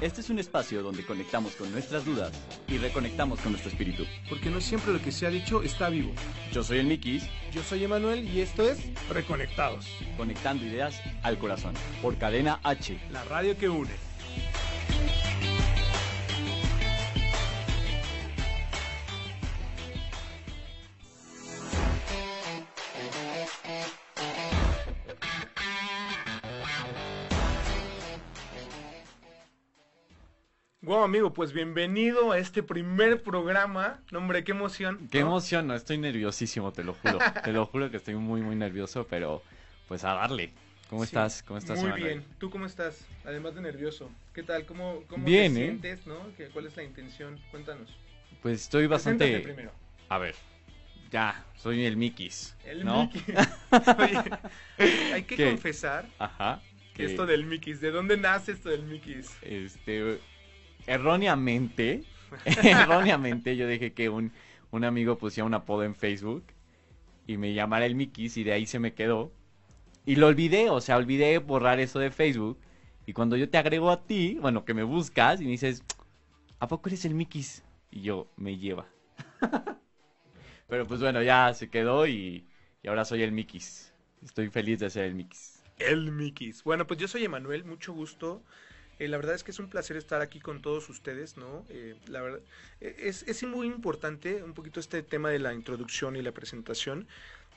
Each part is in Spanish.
Este es un espacio donde conectamos con nuestras dudas y reconectamos con nuestro espíritu. Porque no siempre lo que se ha dicho está vivo. Yo soy el Mikis, Yo soy Emanuel y esto es Reconectados, conectando ideas al corazón. Por Cadena H. la radio que une. Wow, amigo, pues bienvenido a este primer programa. No, hombre, qué emoción. Qué ¿no? emoción, no, estoy nerviosísimo, te lo juro. te lo juro que estoy muy, muy nervioso, pero pues a darle. ¿Cómo Sí, estás? ¿Cómo estás, Muy Emanuel? bien. ¿Tú cómo estás? Además de nervioso. ¿Qué tal? ¿Cómo, cómo Bien, te ¿eh? sientes, no? ¿Qué- ¿Cuál es la intención? Cuéntanos. Pues estoy Preséntate bastante... primero. A ver, ya, soy el Mikis, El ¿no? Oye, hay que ¿Qué? confesar Ajá. que esto del Mickey, ¿de dónde nace esto del Mickey? Este, erróneamente, erróneamente yo dejé que un, un amigo pusiera un apodo en Facebook y me llamara el Mikis y de ahí se me quedó. Y lo olvidé, o sea, olvidé borrar eso de Facebook. Y cuando yo te agrego a ti, bueno, que me buscas y me dices, ¿a poco eres el Mikis? Y yo, me lleva. Pero pues bueno, ya se quedó y, y ahora soy el Mikis. Estoy feliz de ser el Mikis. El Mickey. Bueno, pues yo soy Emanuel, mucho gusto. Eh, la verdad es que es un placer estar aquí con todos ustedes, ¿no? Eh, la verdad, eh, es, es muy importante un poquito este tema de la introducción y la presentación.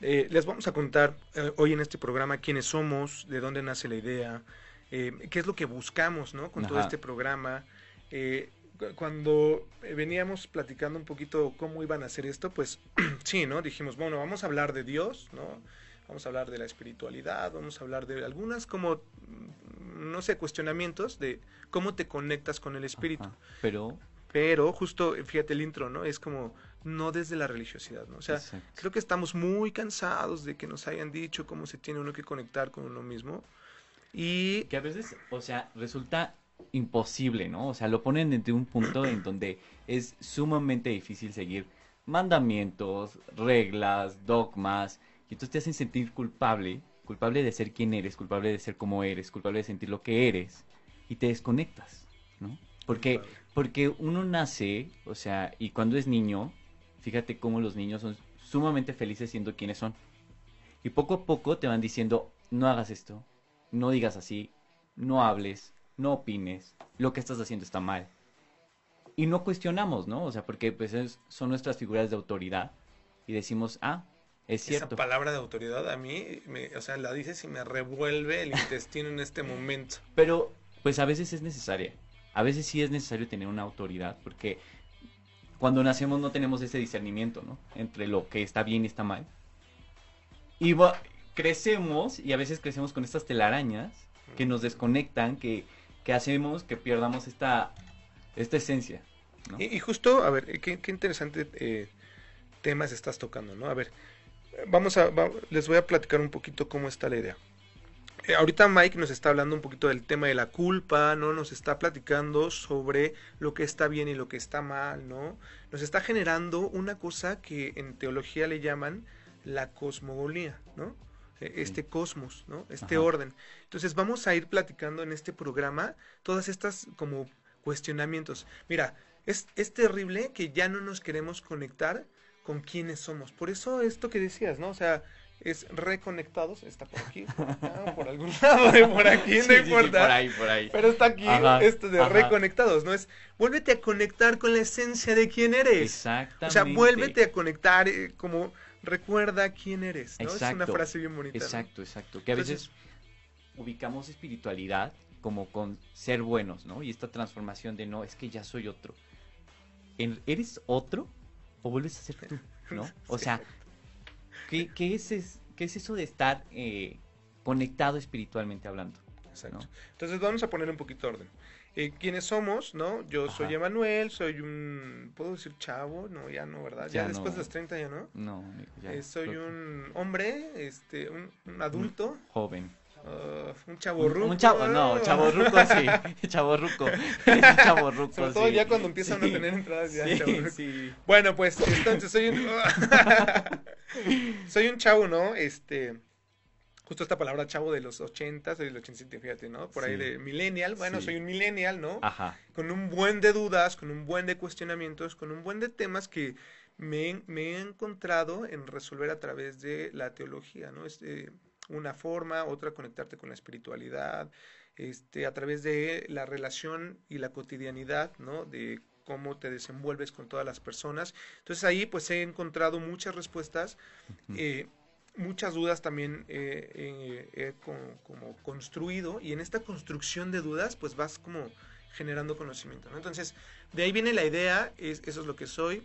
Eh, les vamos a contar hoy en este programa quiénes somos, de dónde nace la idea, qué es lo que buscamos, ¿no? Con todo este programa. Cu- cuando veníamos platicando un poquito cómo iban a hacer esto, pues sí, ¿no? Dijimos, bueno, vamos a hablar de Dios, ¿no? Vamos a hablar de la espiritualidad, vamos a hablar de algunas como, no sé, cuestionamientos de cómo te conectas con el espíritu. Ajá. Pero, Pero justo, fíjate el intro, ¿no? Es como no desde la religiosidad, ¿no? O sea, Exacto. creo que estamos muy cansados de que nos hayan dicho cómo se tiene uno que conectar con uno mismo. Y Que a veces, o sea, resulta imposible, ¿no? O sea, lo ponen desde un punto en donde es sumamente difícil seguir mandamientos, reglas, dogmas, y entonces te hacen sentir culpable, culpable de ser quien eres, culpable de ser como eres, culpable de sentir lo que eres, y te desconectas, ¿no? Porque, porque uno nace, o sea, y cuando es niño, fíjate cómo los niños son sumamente felices siendo quienes son. Y poco a poco te van diciendo, no hagas esto, no digas así, no hables, no opines, lo que estás haciendo está mal. Y no cuestionamos, ¿no? O sea, porque pues es- son nuestras figuras de autoridad y decimos, ah, es esa cierto. palabra de autoridad a mí, me- o sea, la dices y me revuelve el intestino en este momento. Pero pues a veces es necesaria. A veces sí es necesario tener una autoridad porque cuando nacemos no tenemos ese discernimiento, ¿no? Entre lo que está bien y está mal. Y crecemos y a veces crecemos con estas telarañas que nos desconectan, que, que hacemos que pierdamos esta, esta esencia. ¿no? Y, y justo, a ver, qué, qué interesante eh, temas estás tocando, ¿no? A ver, vamos a, va- les voy a platicar un poquito cómo está la idea. Eh, ahorita Mike nos está hablando un poquito del tema de la culpa, ¿no? Nos está platicando sobre lo que está bien y lo que está mal, ¿no? Nos está generando una cosa que en teología le llaman la cosmogonía, ¿no? Eh, Este cosmos, ¿no? Este Ajá. orden. Entonces vamos a ir platicando en este programa todas estas como cuestionamientos. Mira, es, es terrible que ya no nos queremos conectar con quienes somos. Por eso esto que decías, ¿no? O sea, es reconectados, está por aquí, por acá, por algún lado, de por aquí, Sí, no sí, sí, importa. por ahí, por ahí. Pero está aquí Ajá, esto de ajá. reconectados, ¿no? Es vuélvete a conectar con la esencia de quién eres. Exactamente. O sea, vuélvete a conectar eh, como recuerda quién eres, ¿no? Es una Exacto. frase bien bonita. ¿no? Exacto, exacto. Que a Entonces- veces ubicamos espiritualidad como con ser buenos, ¿no? Y esta transformación de no, es que ya soy otro. En- ¿Eres otro o vuelves a ser tú? ¿No? O sea, ¿qué, qué es, es- qué es eso de estar eh, conectado espiritualmente hablando. Exacto. ¿no? Entonces vamos a poner un poquito de orden. Eh, ¿Quiénes somos? ¿No? Yo soy. Emanuel, soy un... ¿Puedo decir chavo? No, ya no, ¿verdad? Ya, Ya después no. de los 30 ya no. No, ya, Eh, soy un hombre, este, un, un adulto, joven. Uh, un chavo Un, un chavo, no, chavo ruco, sí. Chavo ruco. Chavo ruco, Sobre todo sí. ya cuando empiezan a Sí. tener entradas ya, Sí, sí. Bueno, pues entonces soy un soy un chavo, ¿no? Este justo esta palabra chavo de los 80, soy del 87, fíjate, ¿no? Por ahí de millennial, bueno, soy un millennial, ¿no? Ajá. Con un buen de dudas, con un buen de cuestionamientos, con un buen de temas que me, he- me he encontrado en resolver a través de la teología, ¿no? Es eh, una forma, otra conectarte con la espiritualidad, este, a través de la relación y la cotidianidad, ¿no? De cómo te desenvuelves con todas las personas. Entonces ahí pues he encontrado muchas respuestas, eh, muchas dudas también eh, eh, he como, como construido y en esta construcción de dudas pues vas como generando conocimiento, ¿no? Entonces de ahí viene la idea, es, eso es lo que soy.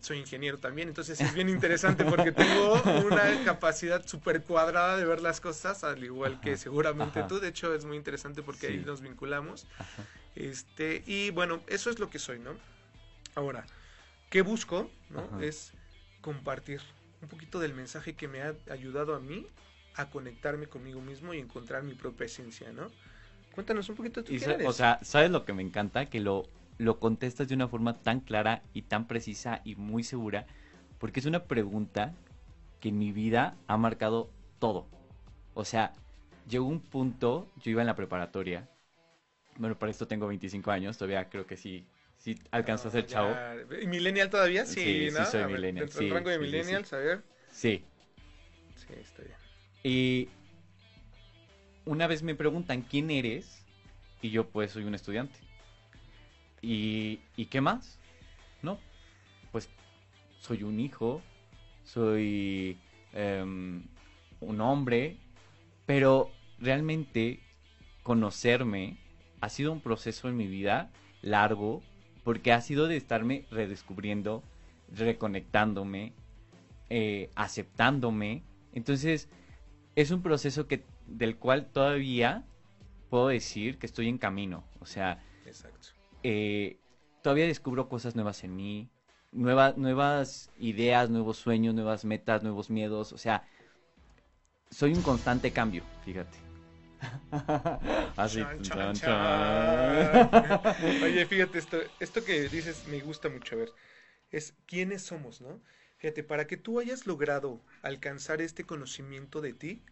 Soy ingeniero también, entonces es bien interesante porque tengo una capacidad súper cuadrada de ver las cosas, al igual que seguramente ajá. tú. De hecho, es muy interesante porque ahí nos vinculamos. Ajá. Este, y bueno, eso es lo que soy, ¿no? Ahora, ¿qué busco? ¿no? Ajá. Es compartir un poquito del mensaje que me ha ayudado a mí a conectarme conmigo mismo y encontrar mi propia esencia, ¿no? Cuéntanos un poquito tú Y quién sa- eres. o sea, ¿sabes lo que me encanta? Que lo, lo contestas de una forma tan clara y tan precisa y muy segura, porque es una pregunta que en mi vida ha marcado todo. O sea, llegó un punto, yo iba en la preparatoria, bueno, para esto tengo 25 años, todavía creo que sí, sí alcanzó a ser Ah, chavo. ¿Y millennial todavía? Sí, Sí, sí ¿no? soy A ver, millennial, sí, rango de sí, sí, sí. millennials, a ver. Sí. Sí, está bien. Y una vez me preguntan quién eres y yo pues soy un estudiante. ¿Y, ¿y qué más? No, pues soy un hijo, soy em, un hombre, pero realmente conocerme ha sido un proceso en mi vida largo porque ha sido de estarme redescubriendo, reconectándome, eh, aceptándome. Entonces, es un proceso que del cual todavía puedo decir que estoy en camino. O sea, Exacto. Eh, todavía descubro cosas nuevas en mí, nueva- nuevas ideas, nuevos sueños, nuevas metas, nuevos miedos. O sea, soy un constante cambio, fíjate. Así. Chan, chan, chan, chan. chan. Oye, fíjate, esto, esto que dices me gusta mucho. A ver, es quiénes somos, ¿no? Fíjate, para que tú hayas logrado alcanzar este conocimiento de ti,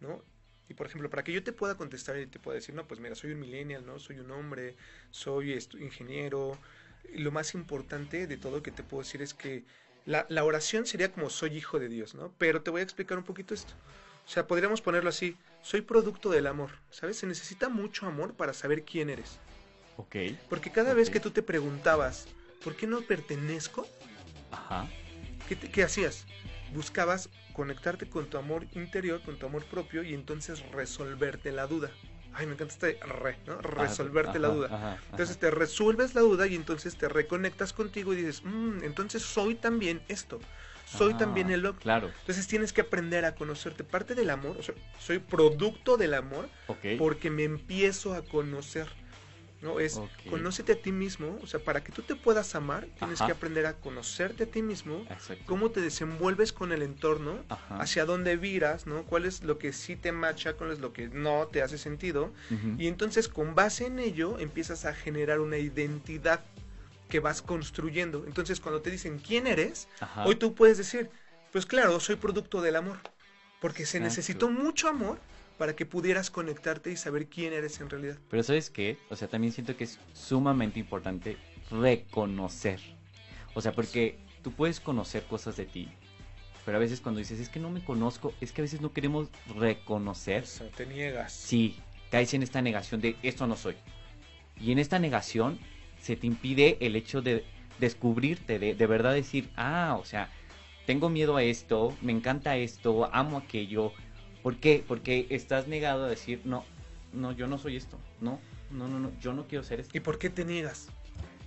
¿no? Y por ejemplo, para que yo te pueda contestar y te pueda decir, no, pues mira, soy un millennial, ¿no? Soy un hombre, soy ingeniero. Lo más importante de todo que te puedo decir es que la, la oración sería como soy hijo de Dios, ¿no? Pero te voy a explicar un poquito esto. O sea, podríamos ponerlo así, soy producto del amor, ¿sabes? Se necesita mucho amor para saber quién eres. ok. Porque cada vez que tú te preguntabas, ¿por qué no pertenezco? Ajá. ¿Qué, te- qué hacías? Buscabas conectarte con tu amor interior, con tu amor propio y entonces resolverte la duda. Ay, me encanta este re, ¿no? Resolverte la duda. ajá, ajá. Entonces te resuelves la duda y entonces te reconectas contigo y dices, "Mm, entonces soy también esto, soy Ah, también el otro. Claro. Entonces tienes que aprender a conocerte. Parte del amor, o sea, soy producto del amor porque me empiezo a conocer. ¿No? Es conócete a ti mismo, o sea, para que tú te puedas amar, tienes Ajá. que aprender a conocerte a ti mismo, Exacto. cómo te desenvuelves con el entorno, Ajá. hacia dónde viras, ¿no? Cuál es lo que sí te macha, cuál es lo que no te hace sentido. Y entonces con base en ello empiezas a generar una identidad que vas construyendo. Entonces cuando te dicen quién eres, Ajá. hoy tú puedes decir, pues claro, soy producto del amor, porque se necesitó mucho amor para que pudieras conectarte y saber quién eres en realidad. Pero ¿sabes qué? O sea, también siento que es sumamente importante reconocer. O sea, porque tú puedes conocer cosas de ti, pero a veces cuando dices, es que no me conozco, es que a veces no queremos reconocer. Eso, te niegas. Sí, caes en esta negación de esto no soy. Y en esta negación se te impide el hecho de descubrirte, de, de verdad decir, ah, o sea, tengo miedo a esto, me encanta esto, amo aquello. ¿Por qué? Porque estás negado a decir, no, no, yo no soy esto, no, no, no, no, yo no quiero ser esto. ¿Y por qué te niegas?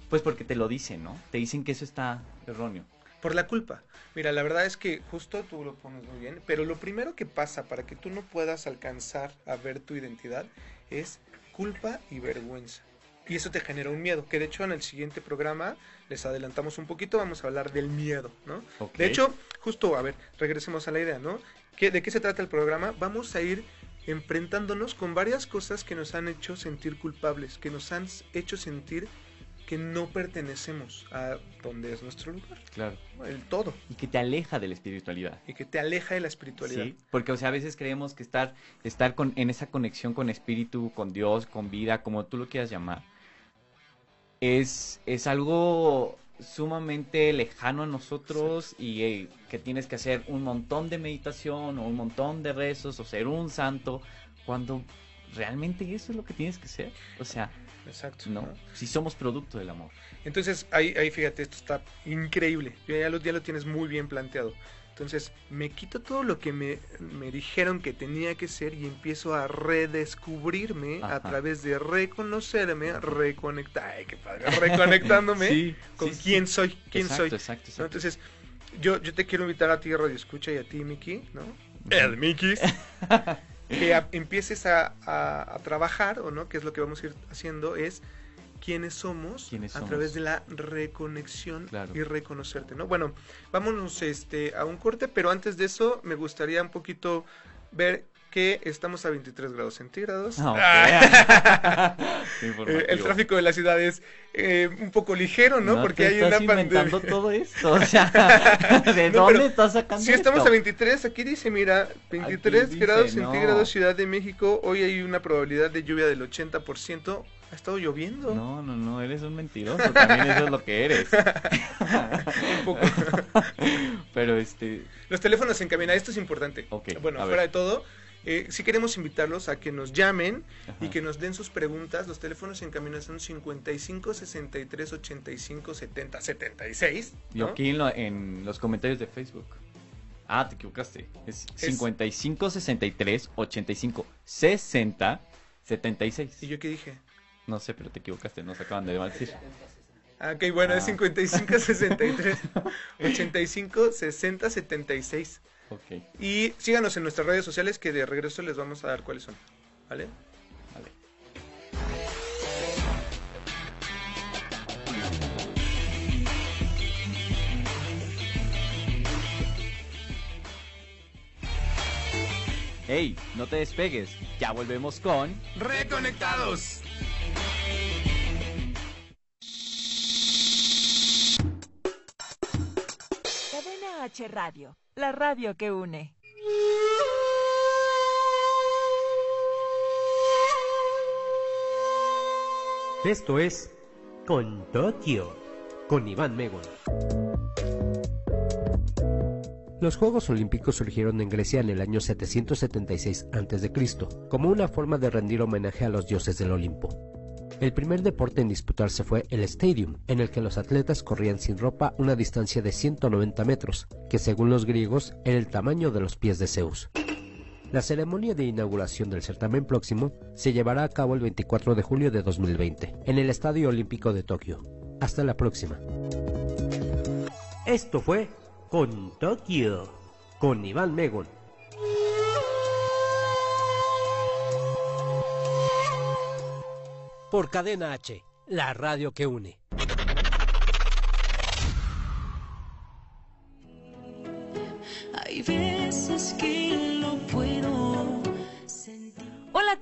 Pues porque te lo dicen, ¿no? Te dicen que eso está erróneo. Por la culpa. Mira, la verdad es que justo tú lo pones muy bien, pero lo primero que pasa para que tú no puedas alcanzar a ver tu identidad es culpa y vergüenza. Y eso te genera un miedo, que de hecho en el siguiente programa les adelantamos un poquito, vamos a hablar del miedo, ¿no? De hecho, justo, a ver, regresemos a la idea, ¿no? ¿Qué, ¿De qué se trata el programa? Vamos a ir enfrentándonos con varias cosas que nos han hecho sentir culpables, que nos han hecho sentir que no pertenecemos a donde es nuestro lugar, Claro. el todo, Y que te aleja de la espiritualidad. y que te aleja de la espiritualidad. Sí, porque o sea, a veces creemos que estar, estar con, en esa conexión con espíritu, con Dios, con vida, como tú lo quieras llamar, es, es algo sumamente lejano a nosotros y eh, que tienes que hacer un montón de meditación o un montón de rezos o ser un santo, cuando realmente eso es lo que tienes que ser. O sea, Exacto. no, ¿no? si somos producto del amor. Entonces, ahí, ahí fíjate, esto está increíble. Ya, ya, lo, ya lo tienes muy bien planteado. Entonces, me quito todo lo que me, me dijeron que tenía que ser y empiezo a redescubrirme a través de reconocerme, reconectar, ay, qué padre, reconectándome Sí, con sí, sí. quién soy, quién exacto, soy. Exacto. Entonces, yo, yo te quiero invitar a ti, Radio Escucha, y a ti, Miki, ¿no? El Miki. que a- empieces a, a- a trabajar, o no, que es lo que vamos a ir haciendo, es quiénes somos ¿Quiénes a somos? través de la reconexión Claro. y reconocerte, ¿no? Bueno, vámonos este, a un corte, pero antes de eso me gustaría un poquito ver que estamos a 23 grados centígrados. Ah. Eh, Informativo. el tráfico de la ciudad es eh, un poco ligero, ¿no? Porque hay una estás pandemia. todo esto, o sea, ¿de No, dónde estás sacando Si estamos esto? a 23, aquí dice, mira, 23 dice, grados no. centígrados Ciudad de México, hoy hay una probabilidad de lluvia del 80%. Ha estado lloviendo. No, no, no, eres un mentiroso, también eso es lo que eres. Un poco. Pero este, Los teléfonos en cabina, esto es importante. Ok, bueno, fuera ver. de todo, eh, si queremos invitarlos a que nos llamen y Ajá. que nos den sus preguntas, los teléfonos en cabina son 55 63 85 70 76. y ¿no? aquí en, lo- en los comentarios de Facebook. Ah, te equivocaste. Es 55 63 85 60 76. ¿Y yo qué dije? No sé, pero te equivocaste, nos acaban de decir. Ah, ok, bueno, es Ah. 55 63 85 60 76. Ok, Y síganos en nuestras redes sociales que de regreso les vamos a dar cuáles son. ¿Vale? vale. Hey, no te despegues. Ya volvemos con ¡Reconectados! Cadena H Radio, la radio que une. Esto es Con Tokio, con Iván Megon. Los Juegos Olímpicos surgieron en Grecia en el año 776 a.C., como una forma de rendir homenaje a los dioses del Olimpo. El primer deporte en disputarse fue el Stadium, en el que los atletas corrían sin ropa una distancia de 190 metros, que según los griegos era el tamaño de los pies de Zeus. La ceremonia de inauguración del certamen próximo se llevará a cabo el 24 de julio de 2020 en el Estadio Olímpico de Tokio. Hasta la próxima. Esto fue Con Tokio, con Iván Megon. Por Cadena H, la radio que une.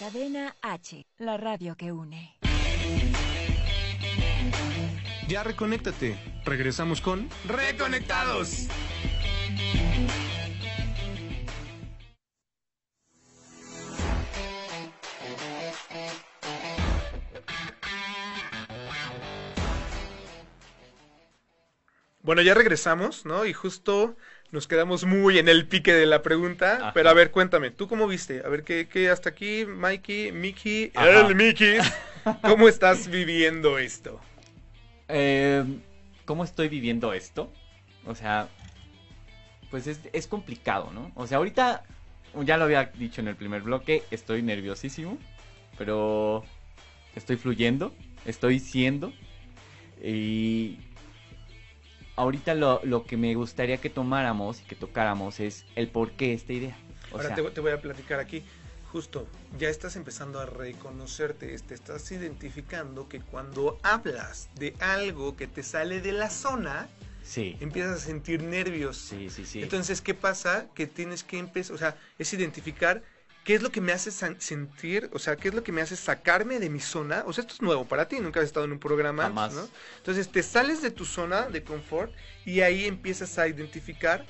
Cadena H, la radio que une. Ya reconéctate. Regresamos con Reconectados. Bueno, ya regresamos, ¿no? Y justo nos quedamos muy en el pique de la pregunta, Ajá. pero a ver, cuéntame, ¿tú cómo viste? A ver, ¿qué, qué hasta aquí, Mikey, Mickey, Ajá. el Mickey, ¿cómo estás viviendo esto? Eh, ¿Cómo estoy viviendo esto? O sea, pues es, es complicado, ¿no? O sea, ahorita, ya lo había dicho en el primer bloque, estoy nerviosísimo, pero estoy fluyendo, estoy siendo. Y ahorita lo, lo que me gustaría que tomáramos y que tocáramos es el por qué esta idea. O Ahora sea, te, te voy a platicar aquí. Justo, ya estás empezando a reconocerte, te estás identificando que cuando hablas de algo que te sale de la zona, sí, empiezas a sentir nervios. sí, sí, sí. Entonces, ¿qué pasa? Que tienes que empezar, o sea, es identificar qué es lo que me hace sentir, o sea, qué es lo que me hace sacarme de mi zona. O sea, esto es nuevo para ti, nunca has estado en un programa Jamás. ¿no? Entonces, te sales de tu zona de confort y ahí empiezas a identificar,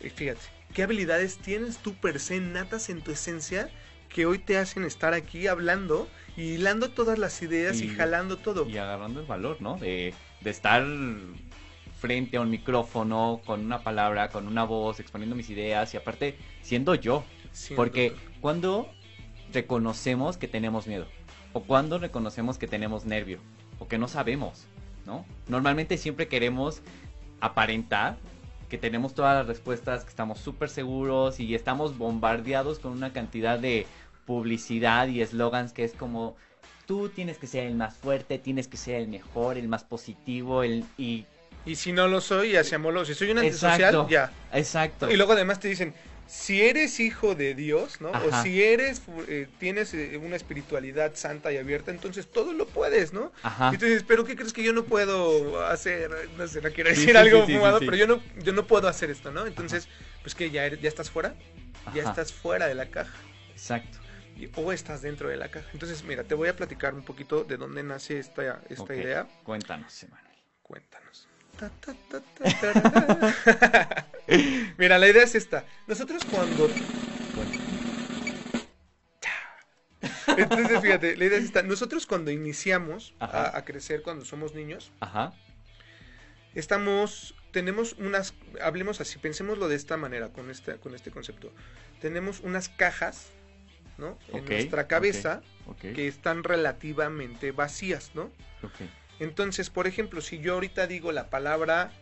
eh, fíjate, qué habilidades tienes tú per se natas en tu esencia que hoy te hacen estar aquí hablando y hilando todas las ideas y, Y- jalando todo. y agarrando el valor, ¿no? De, de estar frente a un micrófono, con una palabra, con una voz, exponiendo mis ideas y aparte siendo yo. Porque cuando reconocemos que tenemos miedo, o cuando reconocemos que tenemos nervio, o que no sabemos, ¿no? Normalmente siempre queremos aparentar que tenemos todas las respuestas, que estamos súper seguros y estamos bombardeados con una cantidad de publicidad y eslogans que es como tú tienes que ser el más fuerte, tienes que ser el mejor, el más positivo, el y Y si no lo soy, ya seámoslo. Si soy un antisocial, Exacto. ya. exacto. Y luego además te dicen, si eres hijo de Dios, ¿no? Ajá. O si eres, eh, tienes eh, una espiritualidad santa y abierta, entonces todo lo puedes, ¿no? Ajá. Y tú dices, pero ¿qué crees que yo no puedo hacer? No sé, no quiero decir sí, algo sí, fumado, pero yo no, yo no puedo hacer esto, ¿no? Entonces, pues que ya, ya estás fuera, ya estás fuera de la caja. Exacto. y- O estás dentro de la caja. Entonces, mira, te voy a platicar un poquito de dónde nace esta, esta idea. Cuéntanos, Emanuel. Cuéntanos. Ta, ta, ta. Mira, la idea es esta. Nosotros cuando... Entonces, fíjate, la idea es esta. Nosotros cuando iniciamos a, a crecer, cuando somos niños, Ajá. estamos, tenemos unas, hablemos así, pensémoslo de esta manera, con este, con este concepto. Tenemos unas cajas, ¿no? En nuestra cabeza que están relativamente vacías, ¿no? Entonces, por ejemplo, si yo ahorita digo la palabra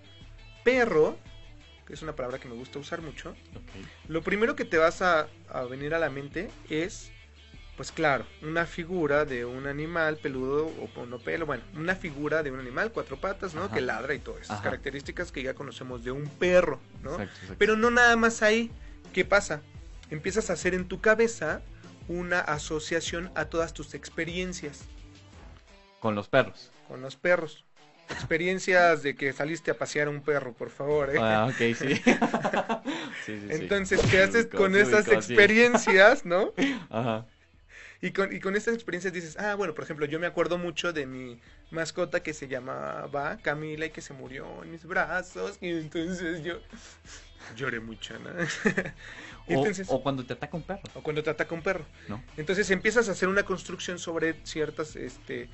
perro, que es una palabra que me gusta usar mucho, lo primero que te vas a, a venir a la mente es, pues claro, una figura de un animal peludo o con no pelo, bueno, una figura de un animal, cuatro patas, ¿no? Ajá. Que ladra y todas esas Ajá. características que ya conocemos de un perro, ¿no? Exacto, exacto. Pero no nada más ahí. ¿Qué pasa? Empiezas a hacer en tu cabeza una asociación a todas tus experiencias Con los perros. con los perros. Experiencias de que saliste a pasear a un perro, por favor. ¿eh? Ah, ok, sí. sí, sí, sí. Entonces, ¿qué haces con esas experiencias, no? Ajá. Y con, y con estas experiencias dices, ah, bueno, por ejemplo, yo me acuerdo mucho de mi mascota que se llamaba Camila y que se murió en mis brazos. Y entonces yo lloré mucho, ¿no? Y O, entonces, o cuando te ataca un perro, o cuando te ataca un perro. ¿no? Entonces empiezas a hacer una construcción sobre ciertos este,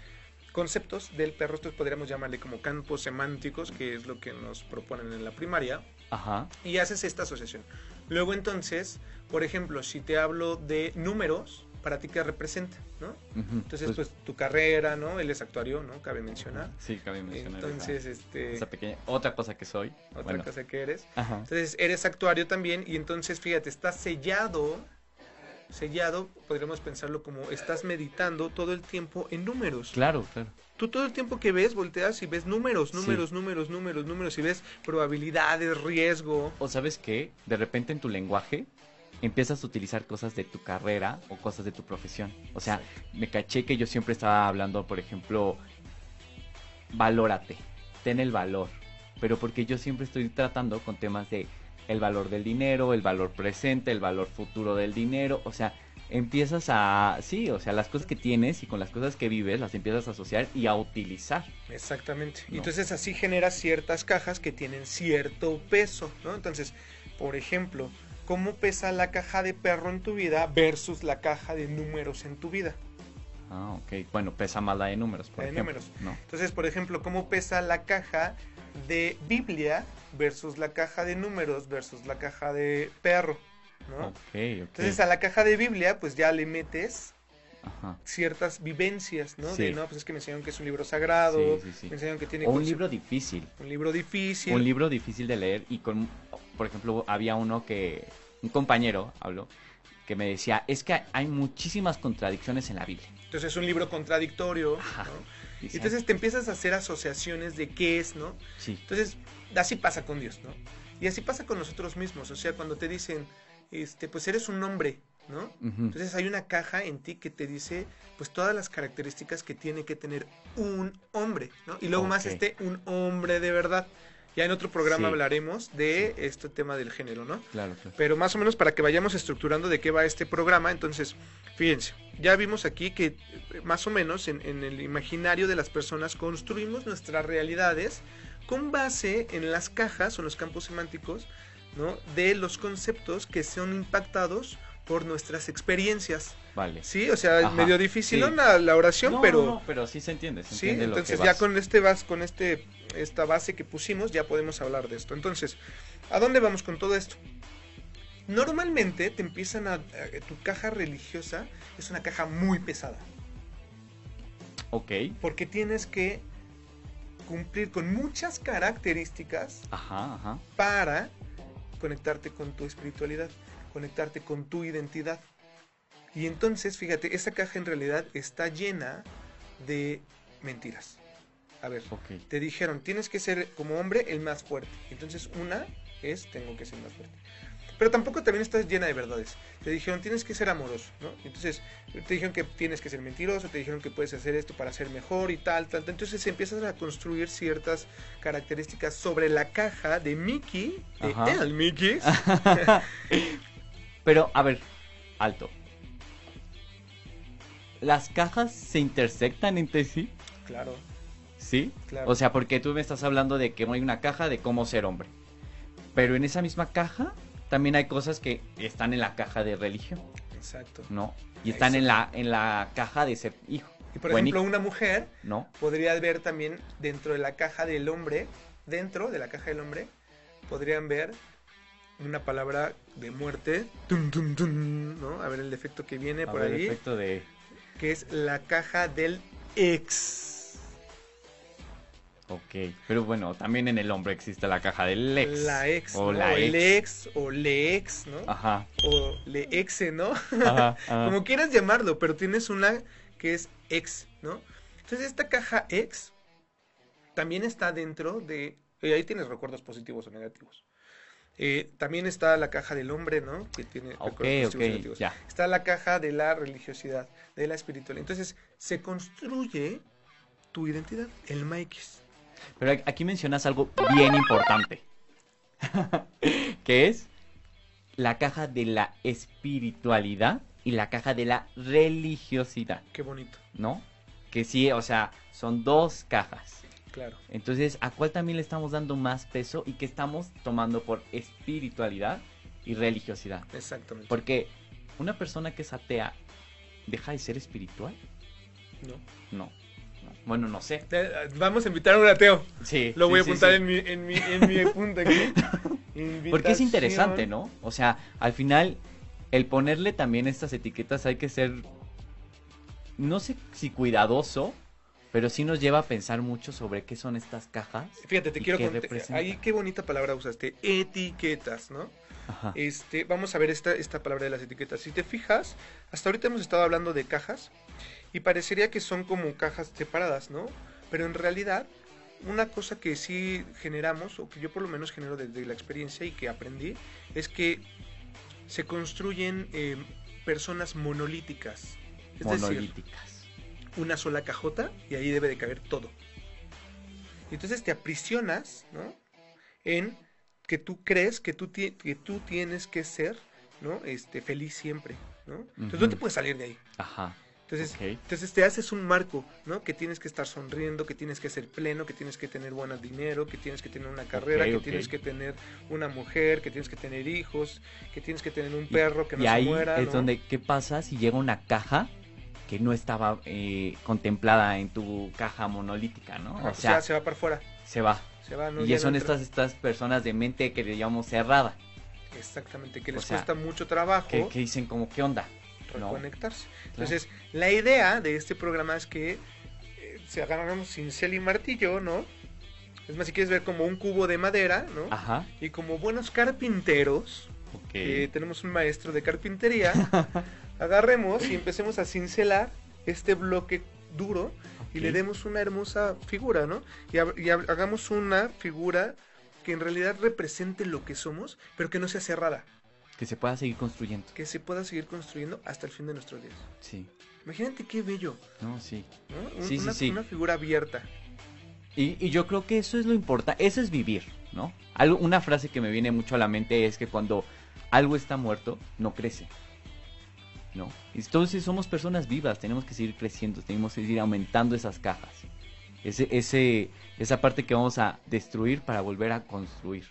conceptos del perro. Estos podríamos llamarle como campos semánticos, que es lo que nos proponen en la primaria. Ajá. Y haces esta asociación. Luego entonces, por ejemplo, si te hablo de números, ¿para ti qué representa? ¿no? Entonces, pues, tu carrera, ¿no? Él es actuario, ¿no? Cabe mencionar. Sí, cabe mencionar Entonces, esa, este, esa pequeña... Otra cosa que soy. otra bueno. cosa que eres. Ajá. Entonces, eres actuario también y entonces, fíjate, estás sellado, sellado, podríamos pensarlo como estás meditando todo el tiempo en números. Claro, claro. Tú todo el tiempo que ves, volteas y ves números, Sí. números, números, números, números, y ves probabilidades, riesgo. O sabes qué, de repente en tu lenguaje empiezas a utilizar cosas de tu carrera o cosas de tu profesión. O sea, me caché que yo siempre estaba hablando, por ejemplo, valórate, ten el valor. Pero porque yo siempre estoy tratando con temas de el valor del dinero, el valor presente, el valor futuro del dinero. O sea, empiezas a, sí, o sea, las cosas que tienes y con las cosas que vives las empiezas a asociar y a utilizar. Exactamente. Y No. entonces así generas ciertas cajas que tienen cierto peso, ¿no? Entonces, por ejemplo, ¿cómo pesa la caja de perro en tu vida versus la caja de números en tu vida? Ah, ok. Bueno, pesa más la de números, por La de ejemplo. números. ¿no? Entonces, por ejemplo, ¿cómo pesa la caja de Biblia versus la caja de números versus la caja de perro, ¿no? Entonces a la caja de Biblia pues ya le metes Ajá. ciertas vivencias, ¿no? Sí. De, no, pues es que me enseñaron que es un libro sagrado, Sí, sí, sí. me enseñaron que tiene O un libro difícil. un libro difícil. Un libro difícil de leer y con, por ejemplo, había uno que, un compañero habló, que me decía, es que hay muchísimas contradicciones en la Biblia. Entonces es un libro contradictorio, Ajá. ¿no? Y Dice, entonces te empiezas a hacer asociaciones de qué es, ¿no? sí, Entonces, así pasa con Dios, ¿no? Y así pasa con nosotros mismos, o sea, cuando te dicen, este, pues eres un hombre, ¿no? Entonces hay una caja en ti que te dice, pues todas las características que tiene que tener un hombre, ¿no? Y luego más este, un hombre de verdad. Ya en otro programa Sí. hablaremos de este tema del género, ¿no? claro, claro. Pero más o menos para que vayamos estructurando de qué va este programa, entonces, fíjense, ya vimos aquí que más o menos en, en el imaginario de las personas construimos nuestras realidades con base en las cajas o en los campos semánticos, ¿no? De los conceptos que son impactados por nuestras experiencias. Vale. Sí, o sea, Ajá, medio difícil sí. la, la oración, No, pero no, no, pero sí se entiende, se sí, entiende lo que entonces ya vas. con este vas con este esta base que pusimos ya podemos hablar de esto. Entonces, ¿a dónde vamos con todo esto? Normalmente te empiezan a, a- tu caja religiosa es una caja muy pesada, Ok, porque tienes que cumplir con muchas características ajá, ajá. para conectarte con tu espiritualidad, conectarte con tu identidad. Y entonces, fíjate, esa caja en realidad está llena de mentiras. A ver, te dijeron, tienes que ser como hombre el más fuerte. Entonces, una es, tengo que ser más fuerte. Pero tampoco también estás llena de verdades. Te dijeron, tienes que ser amoroso, ¿no? Entonces, te dijeron que tienes que ser mentiroso, te dijeron que puedes hacer esto para ser mejor y tal, tal. tal. Entonces empiezas a construir ciertas características sobre la caja de Mickey, de Ajá. el Mickey. Pero, a ver, alto. ¿Las cajas se intersectan entre sí? claro, ¿Sí? claro. O sea, porque tú me estás hablando de que hay una caja de cómo ser hombre. Pero en esa misma caja también hay cosas que están en la caja de religión, Exacto. ¿no? Y están Exacto. en la, en la caja de ser hijo, Y por Buen ejemplo, hijo. una mujer ¿no? podría ver también dentro de la caja del hombre, dentro de la caja del hombre, podrían ver una palabra de muerte, tum, tum, tum, ¿no? A ver el defecto que viene A por ver, ahí, efecto de... que es la caja del ex. Ok, pero bueno, también en el hombre existe la caja del ex. La ex, O ¿no? la el ex. ex, o le ex, ¿no? Ajá, O le exe, ¿no? ajá, ajá. Como quieras llamarlo, pero tienes una que es ex, ¿no? Entonces esta caja ex también está dentro de... eh, ahí tienes recuerdos positivos o negativos. Eh, también está la caja del hombre, ¿no? Que tiene Ok, recuerdos positivos y ok, negativos. ya. Está la caja de la religiosidad, de la espiritualidad. Entonces se construye tu identidad, el Maikis. Pero aquí mencionas algo bien importante. que es la caja de la espiritualidad y la caja de la religiosidad, Qué bonito, ¿no? Que sí, o sea, son dos cajas. Claro. Entonces, ¿a cuál también le estamos dando más peso y qué estamos tomando por espiritualidad y religiosidad? Exactamente. Porque una persona que es atea deja de ser espiritual? No. No. no. Bueno, no sé. Vamos a invitar a un ateo. Sí. Lo sí, voy a apuntar sí. en mi, en mi, en mi punto aquí. Porque es interesante. ¿no? O sea, al final, el ponerle también estas etiquetas hay que ser, no sé si cuidadoso, pero sí nos lleva a pensar mucho sobre qué son estas cajas. Fíjate, te ¿Y quiero contar. Ahí qué bonita palabra usaste. Etiquetas, ¿no? Ajá. Este, vamos a ver esta, esta palabra de las etiquetas. Si te fijas, hasta ahorita hemos estado hablando de cajas y parecería que son como cajas separadas, ¿no? Pero en realidad, una cosa que sí generamos, o que yo por lo menos genero desde la experiencia y que aprendí, es que se construyen eh, personas monolíticas. Es decir, Monolíticas. Una sola cajota y ahí debe de caber todo. Y entonces te aprisionas, ¿no? En que tú crees que tú, que tú tienes que ser, ¿no? Este, feliz siempre, ¿no? Entonces no te puedes salir de ahí. Ajá. Entonces, entonces te haces un marco, ¿no? Que tienes que estar sonriendo, que tienes que ser pleno, que tienes que tener buen dinero, que tienes que tener una carrera, que tienes que tener una mujer, que tienes que tener hijos, que tienes que tener un perro que no y se ahí muera, es ¿no? donde, ¿qué pasa si llega una caja que no estaba eh, contemplada en tu caja monolítica, ¿no? Ajá, o pues sea, ya se va para afuera. se va. Se va, ¿no? y Ya son no estas, estas personas de mente que le llamamos cerrada, Exactamente, que o les sea, cuesta mucho trabajo que, que dicen como, ¿qué onda? No. reconectarse. Entonces, la idea de este programa es que eh, se agarramos cincel y martillo, ¿no? Es más, si quieres ver como un cubo de madera, ¿no? Ajá, Y como buenos carpinteros, ok. que tenemos un maestro de carpintería, agarremos y empecemos a cincelar este bloque duro y le demos una hermosa figura, ¿no? Y, ha- y ha- hagamos una figura que en realidad represente lo que somos, pero que no sea cerrada, Que se pueda seguir construyendo. que se pueda seguir construyendo hasta el fin de nuestros días. Sí, Imagínate qué bello, no, sí. ¿no? Un- Sí, sí, una, sí. una figura abierta. Y, y yo creo que eso es lo importante, eso es vivir, ¿no? Algo, una frase que me viene mucho a la mente es que cuando algo está muerto, no crece, ¿no? Entonces somos personas vivas, tenemos que seguir creciendo, tenemos que seguir aumentando esas cajas. Ese, ese, esa parte que vamos a destruir para volver a construir.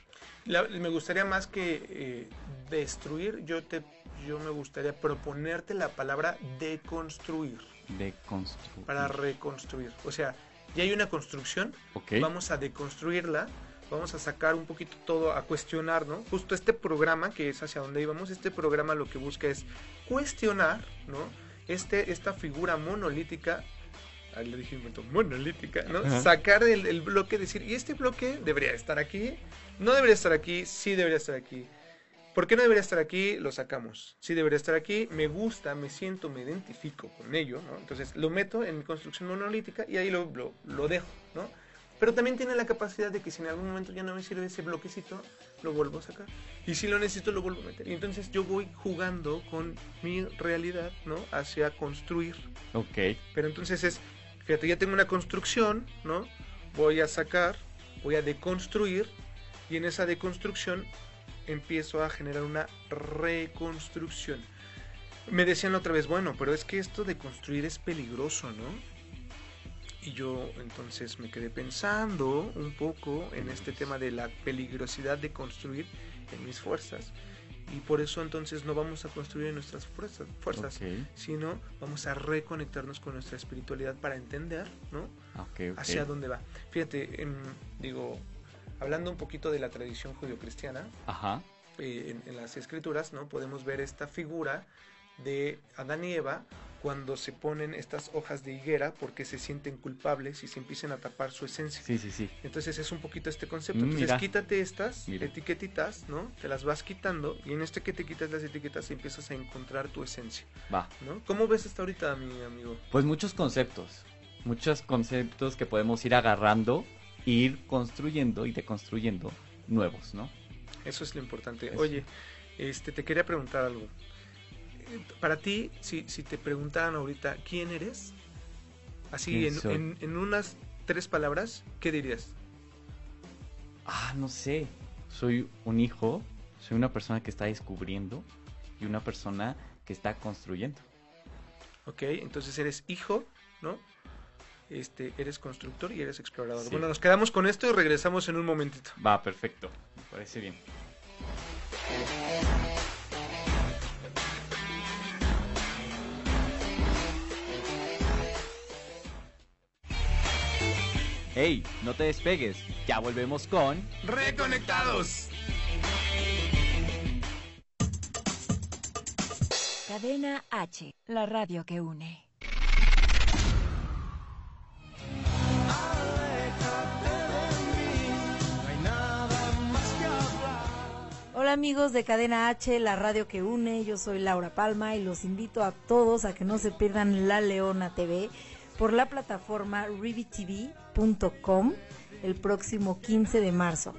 La- me gustaría más que eh, destruir, yo te yo me gustaría proponerte la palabra deconstruir De construir. para reconstruir. O sea, ya hay una construcción, vamos a deconstruirla, vamos a sacar un poquito todo, a cuestionar, ¿no? Justo este programa, que es hacia donde íbamos, este programa lo que busca es cuestionar, ¿no? Este, esta figura monolítica, ahí le dije un momento, monolítica, ¿no? Ajá. Sacar el, el bloque, decir, ¿y este bloque debería estar aquí? No debería estar aquí, sí debería estar aquí. ¿Por qué no debería estar aquí? Lo sacamos. Sí debería estar aquí, me gusta, me siento, me identifico con ello, ¿no? Entonces lo meto en mi construcción monolítica y ahí lo, lo, lo dejo, ¿no? Pero también tiene la capacidad de que si en algún momento ya no me sirve ese bloquecito, lo vuelvo a sacar. Y si lo necesito, lo vuelvo a meter. Y entonces yo voy jugando con mi realidad, ¿no? Hacia construir. Ok. Pero entonces es, fíjate, ya tengo una construcción, ¿no? Voy a sacar, voy a deconstruir y en esa deconstrucción empiezo a generar una reconstrucción. Me decían la otra vez, bueno, pero es que esto de construir es peligroso, ¿no? Y yo entonces me quedé pensando un poco en este tema de la peligrosidad de construir en mis fuerzas. Y por eso entonces no vamos a construir en nuestras fuerzas, fuerzas sino vamos a reconectarnos con nuestra espiritualidad para entender, ¿no? Hacia dónde va. Fíjate, em, digo, hablando un poquito de la tradición judio-cristiana, eh, en, en las escrituras, ¿no? Podemos ver esta figura de Adán y Eva cuando se ponen estas hojas de higuera porque se sienten culpables y se empiezan a tapar su esencia. Sí, sí, sí. Entonces es un poquito este concepto. Entonces mira. quítate estas Mira. etiquetitas, ¿no? Te las vas quitando y en este que te quitas las etiquetas empiezas a encontrar tu esencia, Va. ¿no? ¿Cómo ves hasta ahorita, mi amigo? Pues muchos conceptos, muchos conceptos que podemos ir agarrando, e ir construyendo y deconstruyendo nuevos, ¿no? Eso es lo importante. Eso. Oye, este, te quería preguntar algo. Para ti, si, si te preguntaran ahorita quién eres, así ¿Quién en, soy? en- en unas tres palabras, ¿qué dirías? Ah, no sé. Soy un hijo, soy una persona que está descubriendo y una persona que está construyendo. Ok, entonces eres hijo, ¿no? Este, eres constructor y eres explorador. Sí. Bueno, nos quedamos con esto y regresamos en un momentito. Va, perfecto. Me parece bien. Hey, no te despegues. Ya volvemos con ¡Reconectados! Cadena H, la radio que une. Hola amigos de Cadena H, la radio que une, yo soy Laura Palma y los invito a todos a que no se pierdan La Leona TV por la plataforma rivitv.com el próximo 15 de marzo.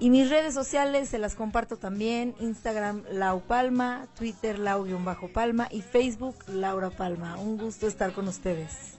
Y mis redes sociales se las comparto también, Instagram Lau Palma, Twitter Lau-Palma y Facebook Laura Palma. Un gusto estar con ustedes.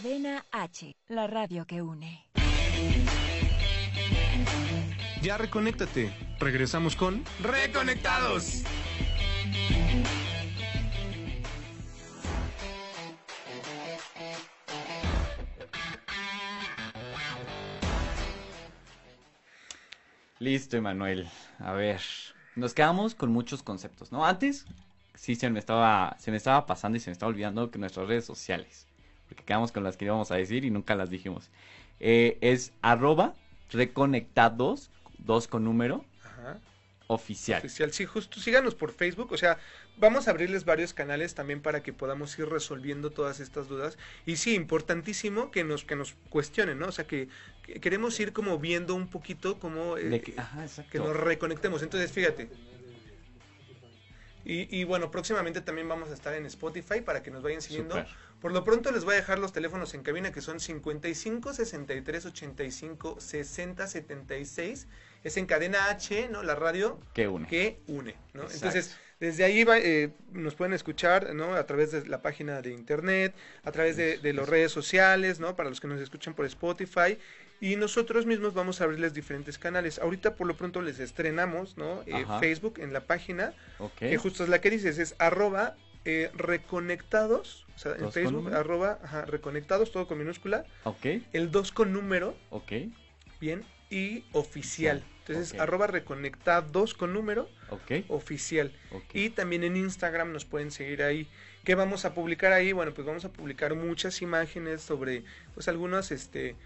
Cadena H, la radio que une. Ya reconéctate. Regresamos con Reconectados. Listo, Emanuel. A ver, nos quedamos con muchos conceptos, ¿no? Antes, sí se me estaba, se me estaba pasando y se me estaba olvidando que nuestras redes sociales, porque quedamos con las que íbamos a decir y nunca las dijimos. Eh, es arroba reconectados, dos con número, Ajá. oficial. Oficial. Sí, justo síganos por Facebook. O sea, vamos a abrirles varios canales también para que podamos ir resolviendo todas estas dudas. Y sí, importantísimo que nos, que nos cuestionen, ¿no? O sea, que, que queremos ir como viendo un poquito cómo... eh, que- ajá, que nos reconectemos. Entonces, fíjate. Y, y bueno, próximamente también vamos a estar en Spotify para que nos vayan siguiendo. Por lo pronto les voy a dejar los teléfonos en cabina que son 55 63 85 60 76. Es en cadena H, ¿no? La radio Que une. que une, ¿no? Exacto. Entonces, desde ahí va, eh, nos pueden escuchar, ¿no? A través de la página de internet, a través de, de las redes sociales, ¿no? Para los que nos escuchan por Spotify. Y nosotros mismos vamos a abrirles diferentes canales. Ahorita por lo pronto les estrenamos, ¿no? Eh. Facebook en la página, Ok. que justo es la que dices, es arroba eh, reconectados, o sea, en ¿Dos con Facebook, arroba ajá, reconectados, todo con minúscula, Ok. el 2 con número, Ok. bien, y oficial. Entonces, arroba reconectados con número, Ok. oficial. Y también en Instagram nos pueden seguir ahí. ¿Qué vamos a publicar ahí? Bueno, pues vamos a publicar muchas imágenes sobre, pues algunas, este,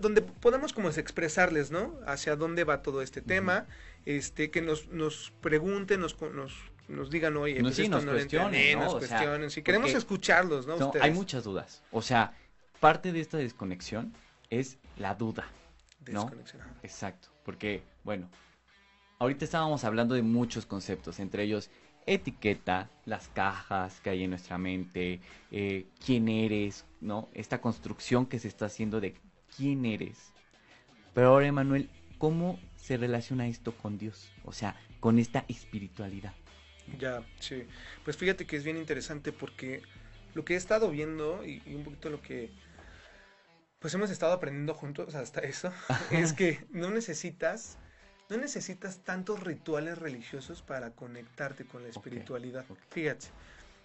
donde podamos como expresarles, ¿no? Hacia dónde va todo este tema, este, que nos, nos pregunten, nos, nos, nos digan, oye, No, pues sí, esto nos no cuestionen, entendí", ¿no? nos O sea, cuestionen. Si queremos escucharlos, ¿no? Hay muchas dudas. O sea, parte de esta desconexión es la duda. ¿no? Exacto, porque, bueno, ahorita estábamos hablando de muchos conceptos, entre ellos etiqueta, las cajas que hay en nuestra mente, eh, quién eres, ¿no? Esta construcción que se está haciendo de quién eres. Pero ahora, Emanuel, ¿cómo se relaciona esto con Dios? O sea, con esta espiritualidad. Ya, sí. Pues fíjate que es bien interesante porque lo que he estado viendo y, y un poquito lo que pues hemos estado aprendiendo juntos hasta eso es que no necesitas no necesitas tantos rituales religiosos para conectarte con la espiritualidad. Fíjate,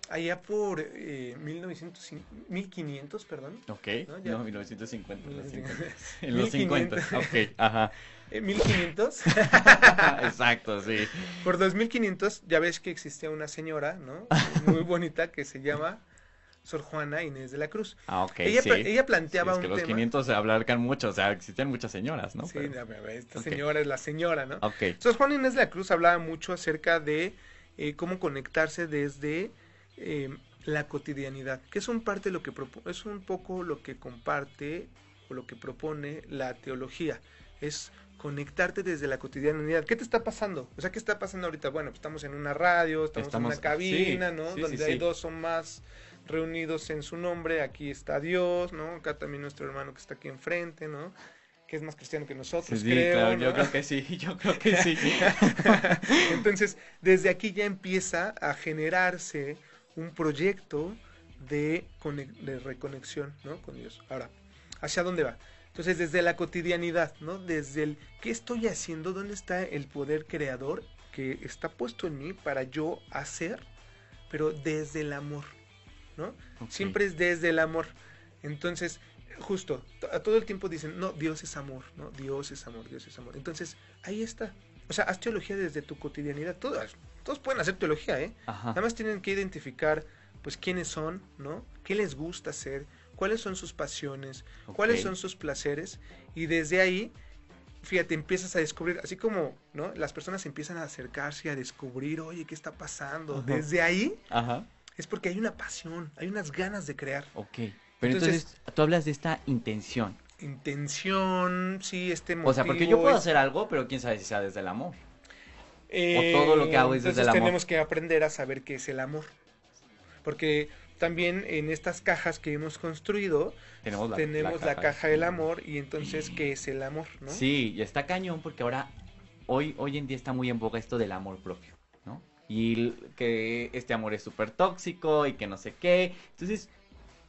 allá por eh, 1900, 1500, perdón, ¿Ok? No, ya. No, 1950. los 1950. 50. En los 50. Ok, ajá. eh, 1500 Exacto, sí. Por 2500 ya ves que existía una señora, ¿no? Muy bonita que se llama Sor Juana Inés de la Cruz. Ah, ok, ella, sí. ella planteaba Sí, es que un los tema. 500 se abarcan mucho, o sea, existían muchas señoras, ¿no? Sí, Pero- a ver, esta Ok. señora es la señora, ¿no? Ok, Sor Juana Inés de la Cruz hablaba mucho acerca de eh, cómo conectarse desde eh, la cotidianidad, que es un parte lo que es un poco lo que comparte o lo que propone la teología, es conectarte desde la cotidianidad. ¿Qué te está pasando? O sea, ¿qué está pasando ahorita? Bueno, pues estamos en una radio, estamos, Estamos- en una cabina, sí, ¿no? sí, Donde sí, hay dos o más reunidos en su nombre, aquí está Dios, ¿no? Acá también nuestro hermano que está aquí enfrente, ¿no? Que es más cristiano que nosotros, creo, claro, ¿no? yo creo que sí, yo creo que sí. Entonces, desde aquí ya empieza a generarse un proyecto de, reconexión ¿no? con Dios. Ahora, ¿hacia dónde va? Entonces, desde la cotidianidad, ¿no? Desde el ¿qué estoy haciendo? ¿Dónde está el poder creador que está puesto en mí para yo hacer? Pero desde el amor, ¿no? Siempre es desde el amor. Entonces, justo, to- a todo el tiempo dicen, no, Dios es amor, ¿no? Dios es amor, Dios es amor. Entonces, ahí está. O sea, haz teología desde tu cotidianidad. Todos, todos pueden hacer teología, ¿eh? Ajá. Nada más tienen que identificar, pues, quiénes son, ¿no? ¿Qué les gusta hacer? ¿Cuáles son sus pasiones? ¿Cuáles son sus placeres? Y desde ahí, fíjate, empiezas a descubrir, así como, ¿no? Las personas empiezan a acercarse, a descubrir, oye, ¿qué está pasando? Ajá. Desde ahí Ajá. es porque hay una pasión, hay unas ganas de crear. Ok. Pero entonces, Entonces- tú hablas de esta intención. Intención, sí, este O sea, porque yo motivo puedo hacer algo, pero quién sabe si sea desde el amor. Eh, todo lo que hago es desde el amor. tenemos que aprender a saber qué es el amor. Porque también en estas cajas que hemos construido Tenemos la, tenemos la, caja del amor y entonces qué es el amor, ¿no? Sí, y está cañón porque ahora, hoy, hoy en día está muy en boga esto del amor propio, ¿no? Y que este amor es súper tóxico y que no sé qué. Entonces,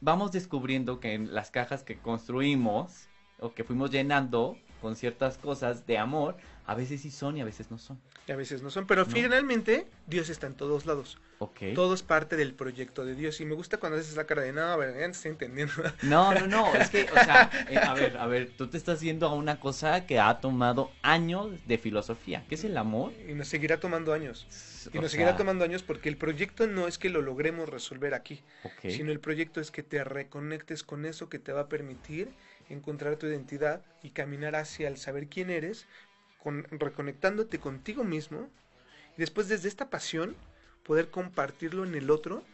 vamos descubriendo que en las cajas que construimos o que fuimos llenando con ciertas cosas de amor, a veces sí son y a veces no son. Y a veces no son, pero No. finalmente Dios está en todos lados. Ok. Todo es parte del proyecto de Dios y me gusta cuando haces la cara de no, a ver, ya no estoy entendiendo. No, no, no, es que, o sea, eh, a ver, a ver, tú te estás yendo a una cosa que ha tomado años de filosofía, que es el amor. Y nos seguirá tomando años. Y O nos seguirá tomando años porque el proyecto no es que lo logremos resolver aquí, ok. sino el proyecto es que te reconectes con eso que te va a permitir encontrar tu identidad y caminar hacia el saber quién eres, con, reconectándote contigo mismo y después desde esta pasión poder compartirlo en el otro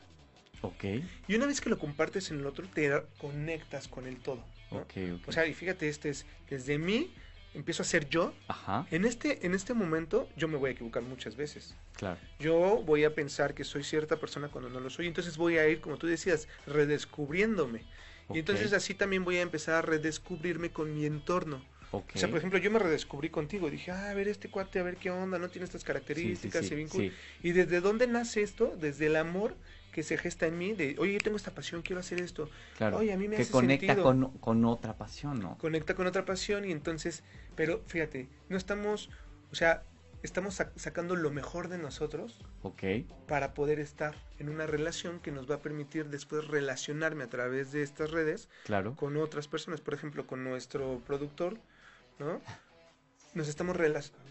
Ok, y una vez que lo compartes en el otro te conectas con el todo. ¿no? ok, ok. O sea, y fíjate, este es desde mí empiezo a ser yo. Ajá, En este en este momento yo me voy a equivocar muchas veces. claro. Yo voy a pensar que soy cierta persona cuando no lo soy. Entonces voy a ir, como tú decías, redescubriéndome. Y entonces así también voy a empezar a redescubrirme con mi entorno. O sea, por ejemplo, yo me redescubrí contigo. Dije, ah, a ver, este cuate, a ver qué onda, no tiene estas sí, características, sí, se vincula. ¿Y desde dónde nace esto? Desde el amor que se gesta en mí, de, oye, yo tengo esta pasión, quiero hacer esto. Claro, Oye, a mí me que hace conecta sentido. con, con otra pasión, ¿no? Conecta con otra pasión y entonces, pero fíjate, no estamos, o sea, estamos sac- sacando lo mejor de nosotros Ok, para poder estar en una relación que nos va a permitir después relacionarme a través de estas redes claro. con otras personas, por ejemplo, con nuestro productor, ¿no? Nos estamos relacionando,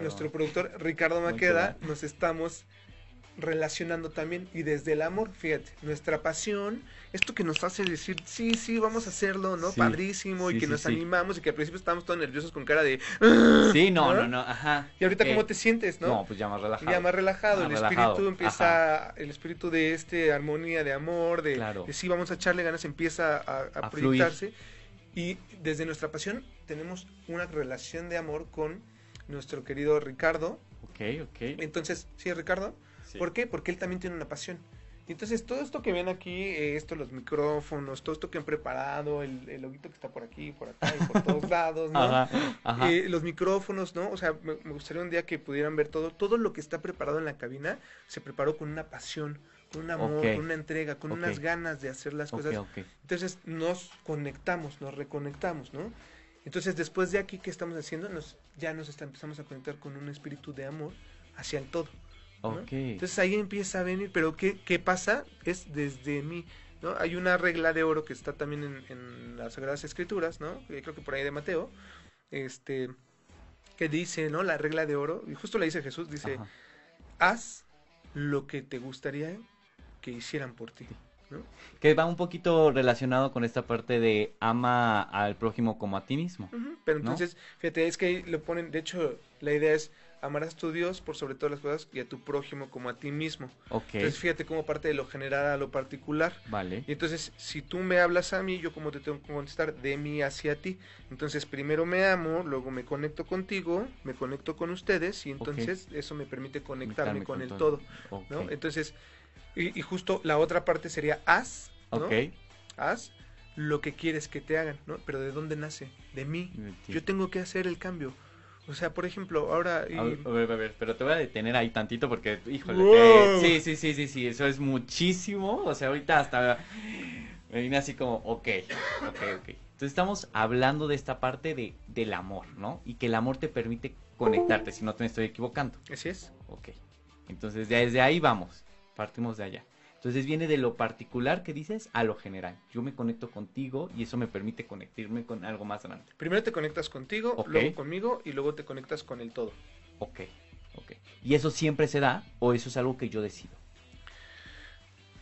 nuestro productor Ricardo Maqueda, nos estamos relacionando también y desde el amor, fíjate, nuestra pasión, esto que nos hace decir, sí, sí, vamos a hacerlo, ¿no? Sí, Padrísimo y que sí, nos animamos y que al principio estábamos todos nerviosos con cara de... Sí, no, ¿no? no, no, ajá. Y ahorita Ok. cómo te sientes, ¿no? No, pues ya más relajado. ya más relajado, el relajado, espíritu empieza, el espíritu de este armonía, de amor, de, Claro. de sí, vamos a echarle ganas, empieza a, a A proyectarse. Y desde nuestra pasión tenemos una relación de amor con nuestro querido Ricardo. Ok, ok. Entonces, ¿sí, Ricardo? Sí. ¿Por qué? Porque él también tiene una pasión. Entonces, todo esto que ven aquí, eh, esto, los micrófonos, todo esto que han preparado, el, el loguito que está por aquí, por acá y por todos lados, ¿no? Ajá, ajá. Eh, los micrófonos, ¿no? O sea, me, me gustaría un día que pudieran ver todo. Todo lo que está preparado en la cabina se preparó con una pasión, con un amor, Ok. con una entrega, con Ok. unas ganas de hacer las ok, cosas. Entonces nos conectamos, nos reconectamos, ¿no? Entonces después de aquí, ¿qué estamos haciendo? Nos, ya nos está- empezamos a conectar con un espíritu de amor hacia el todo. ¿no? Ok. Entonces ahí empieza a venir, pero ¿qué, qué pasa? Es desde mí, ¿no? Hay una regla de oro que está también en, en las Sagradas Escrituras, ¿no? Eh, Creo que por ahí de Mateo, este, que dice, ¿no? La regla de oro, y justo la dice Jesús, dice, Ajá. haz lo que te gustaría que hicieran por ti, ¿no? Que va un poquito relacionado con esta parte de ama al prójimo como a ti mismo. Pero ¿no? entonces, fíjate, es que ahí lo ponen, de hecho, la idea es amarás a tu Dios por sobre todas las cosas y a tu prójimo como a ti mismo. Ok, Entonces, fíjate cómo parte de lo general a lo particular. vale. Y entonces, si tú me hablas a mí, yo como te tengo que contestar de mí hacia ti. Entonces, primero me amo, luego me conecto contigo, me conecto con ustedes y entonces eso me permite conectarme Conectarme con, con el todo. todo, Ok, ¿no? Entonces, y, y justo la otra parte sería haz, ¿no? ok. Haz lo que quieres que te hagan, ¿no? Pero ¿de dónde nace? De mí. Sí. Yo tengo que hacer el cambio. O sea, por ejemplo, ahora... y- A ver, a ver, a ver, pero te voy a detener ahí tantito porque, híjole, Wow. eh, sí, sí, sí, sí, sí, eso es muchísimo, o sea, ahorita hasta me vine así como, ok, ok, ok. Entonces estamos hablando de esta parte de, del amor, ¿no? Y que el amor te permite conectarte, si no te me estoy equivocando, Así es. ok. Entonces desde ahí vamos, partimos de allá. Entonces viene de lo particular que dices a lo general. Yo me conecto contigo y eso me permite conectarme con algo más grande. Primero te conectas contigo, luego conmigo y luego te conectas con el todo. Ok, ok. ¿Y eso siempre se da o eso es algo que yo decido?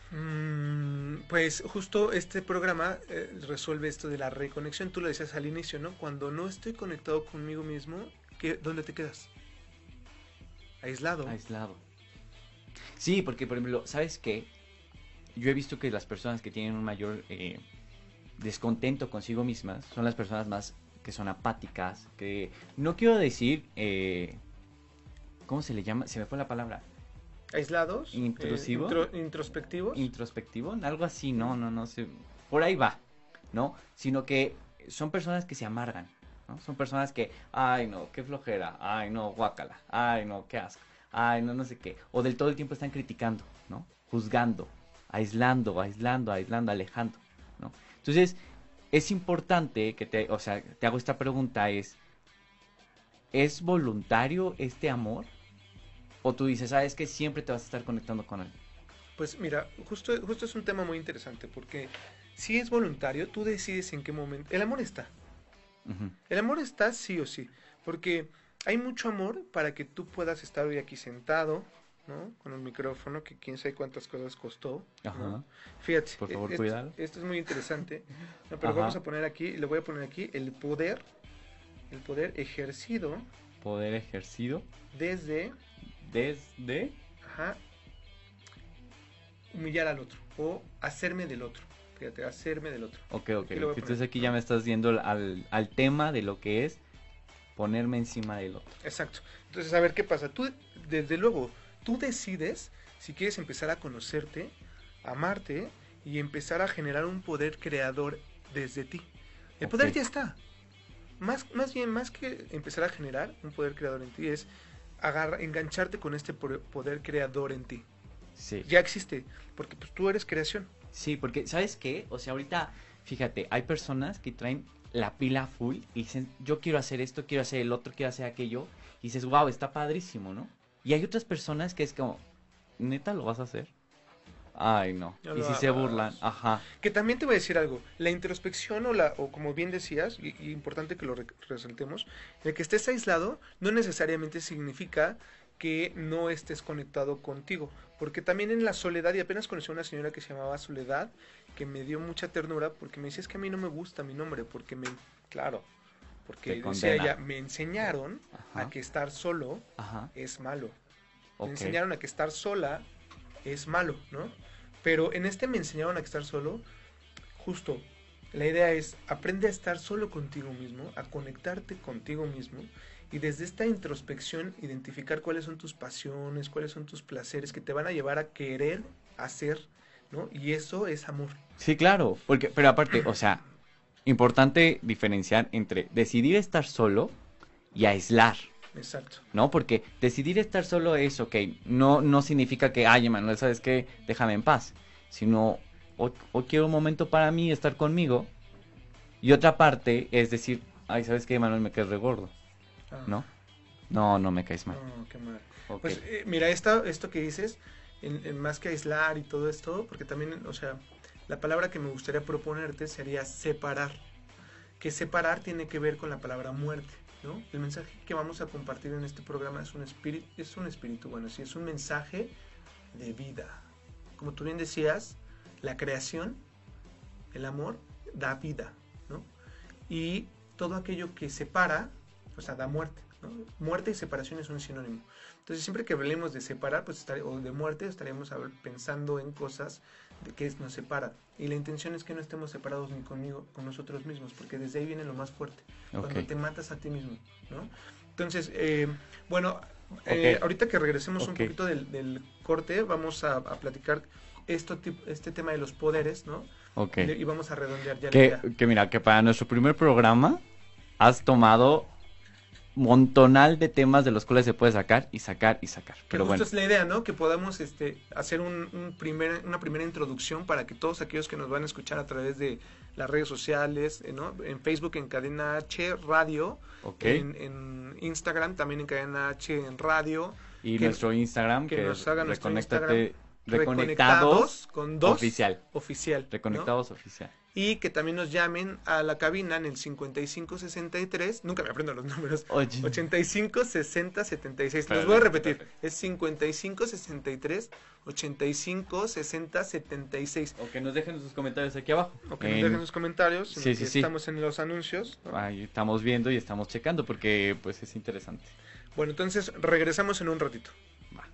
Mm, pues justo este programa eh, resuelve esto de la reconexión. Tú lo decías al inicio, ¿no? Cuando no estoy conectado conmigo mismo, ¿qué, ¿dónde te quedas? Aislado. Aislado. Sí, porque por ejemplo, ¿sabes qué? Yo he visto que las personas que tienen un mayor eh, descontento consigo mismas son las personas más que son apáticas, que no quiero decir, eh, ¿cómo se le llama? Se me fue la palabra. aislados, eh, Intrusivo. intro- introspectivos. introspectivo, algo así, no, no, no sé, por ahí va, ¿no? Sino que son personas que se amargan, ¿no? Son personas que, ay, no, qué flojera, ay, no, guácala, ay, no, qué asco, ay, no, no sé qué, o del todo el tiempo están criticando, ¿no? Juzgando, aislando, aislando, aislando, alejando, ¿no? Entonces, es importante que te, o sea, te hago esta pregunta, es, ¿es voluntario este amor? O tú dices, sabes que siempre te vas a estar conectando con él. Pues mira, justo, justo es un tema muy interesante porque si es voluntario, tú decides en qué momento. El amor está. Ujú. El amor está sí o sí. Porque hay mucho amor para que tú puedas estar hoy aquí sentado, ¿no? Con un micrófono que quién sabe cuántas cosas costó. ¿no? Ajá. Fíjate, Por favor, e- esto, cuídalo. esto es muy interesante. No, pero Ajá. vamos a poner aquí, le voy a poner aquí el poder, el poder ejercido Poder ejercido desde, desde... ajá, humillar al otro o hacerme del otro. Fíjate, hacerme del otro. Ok, ok. Entonces aquí ya me estás viendo al, al tema de lo que es ponerme encima del otro. Exacto. Entonces, a ver qué pasa. Tú, desde luego, tú decides si quieres empezar a conocerte, amarte y empezar a generar un poder creador desde ti. El poder ya está. Más, más bien, más que empezar a generar un poder creador en ti, es agarra, engancharte con este poder creador en ti. Sí. Ya existe, porque pues, tú eres creación. Sí, porque ¿sabes qué? O sea, ahorita, fíjate, hay personas que traen la pila full y dicen, yo quiero hacer esto, quiero hacer el otro, quiero hacer aquello. Y dices, wow, está padrísimo, ¿no? Y hay otras personas que es como, ¿neta lo vas a hacer? Ay, no. Y si se burlan, ajá. Que también te voy a decir algo, la introspección o, la, o como bien decías, y, y importante que lo re- resaltemos, el que estés aislado no necesariamente significa que no estés conectado contigo, porque también en la soledad, y apenas conocí a una señora que se llamaba Soledad, que me dio mucha ternura, porque me decía, es que a mí no me gusta mi nombre, porque me, claro, porque decía ella, me enseñaron Ajá. a que estar solo Ajá. es malo. Me enseñaron a que estar sola es malo, ¿no? Pero en este me enseñaron a que estar solo, justo, la idea es aprende a estar solo contigo mismo, a conectarte contigo mismo y desde esta introspección identificar cuáles son tus pasiones, cuáles son tus placeres que te van a llevar a querer hacer, ¿no? Y eso es amor. Sí, claro, porque, pero aparte, o sea, importante diferenciar entre decidir estar solo y aislar, Exacto. ¿no? Porque decidir estar solo es, ok, no, no significa que, ay, Emanuel, ¿sabes qué? Déjame en paz, sino, o, o quiero un momento para mí, estar conmigo, y otra parte es decir, ay, ¿sabes qué, Emanuel? Me re gordo, Ah, ¿no? No, no me caes mal. No, qué mal. Pues eh, mira, esta, esto que dices, en, en más que aislar y todo esto, porque también, o sea, la palabra que me gustaría proponerte sería separar. Que separar tiene que ver con la palabra muerte, ¿no? El mensaje que vamos a compartir en este programa es un espíritu, es un espíritu, bueno, sí, es un mensaje de vida. Como tú bien decías, la creación, el amor, da vida, ¿no? Y todo aquello que separa, o sea, da muerte. ¿no? Muerte y separación es un sinónimo. Entonces, siempre que hablemos de separar, pues estar- o de muerte, estaremos pensando en cosas de que nos separan. Y la intención es que no estemos separados ni conmigo, con nosotros mismos, porque desde ahí viene lo más fuerte. Cuando Ok. te matas a ti mismo, ¿no? Entonces, eh, bueno, eh, ahorita que regresemos un Ok. poquito del, del corte, vamos a, a platicar esto, este tema de los poderes, ¿no? Ok. Y, vamos a redondear ya la Que, idea. que mira, que para nuestro primer programa has tomado montonal de temas de los cuales se puede sacar y sacar y sacar. Pero bueno, es la idea, ¿no? Que podamos este, hacer un, un primer, una primera introducción para que todos aquellos que nos van a escuchar a través de las redes sociales, eh, ¿no? En Facebook en Cadena H Radio, ok. en, en Instagram también en Cadena H en Radio, y que- nuestro Instagram, que que, nos es haga nuestro Reconéctate- Reconectados Reconectados con dos Oficial. oficial. ¿no? Reconectados Oficial. Y que también nos llamen a la cabina en el 5563, nunca me aprendo los números, Oye. 85 60 76. Los voy a repetir. Es 55 63 85 60 76. O que nos dejen sus comentarios aquí abajo. O que nos En- dejen sus comentarios. en Sí, sí, sí. Estamos en los anuncios. ¿no? Ahí estamos viendo y estamos checando porque pues es interesante. Bueno, entonces regresamos en un ratito. Va.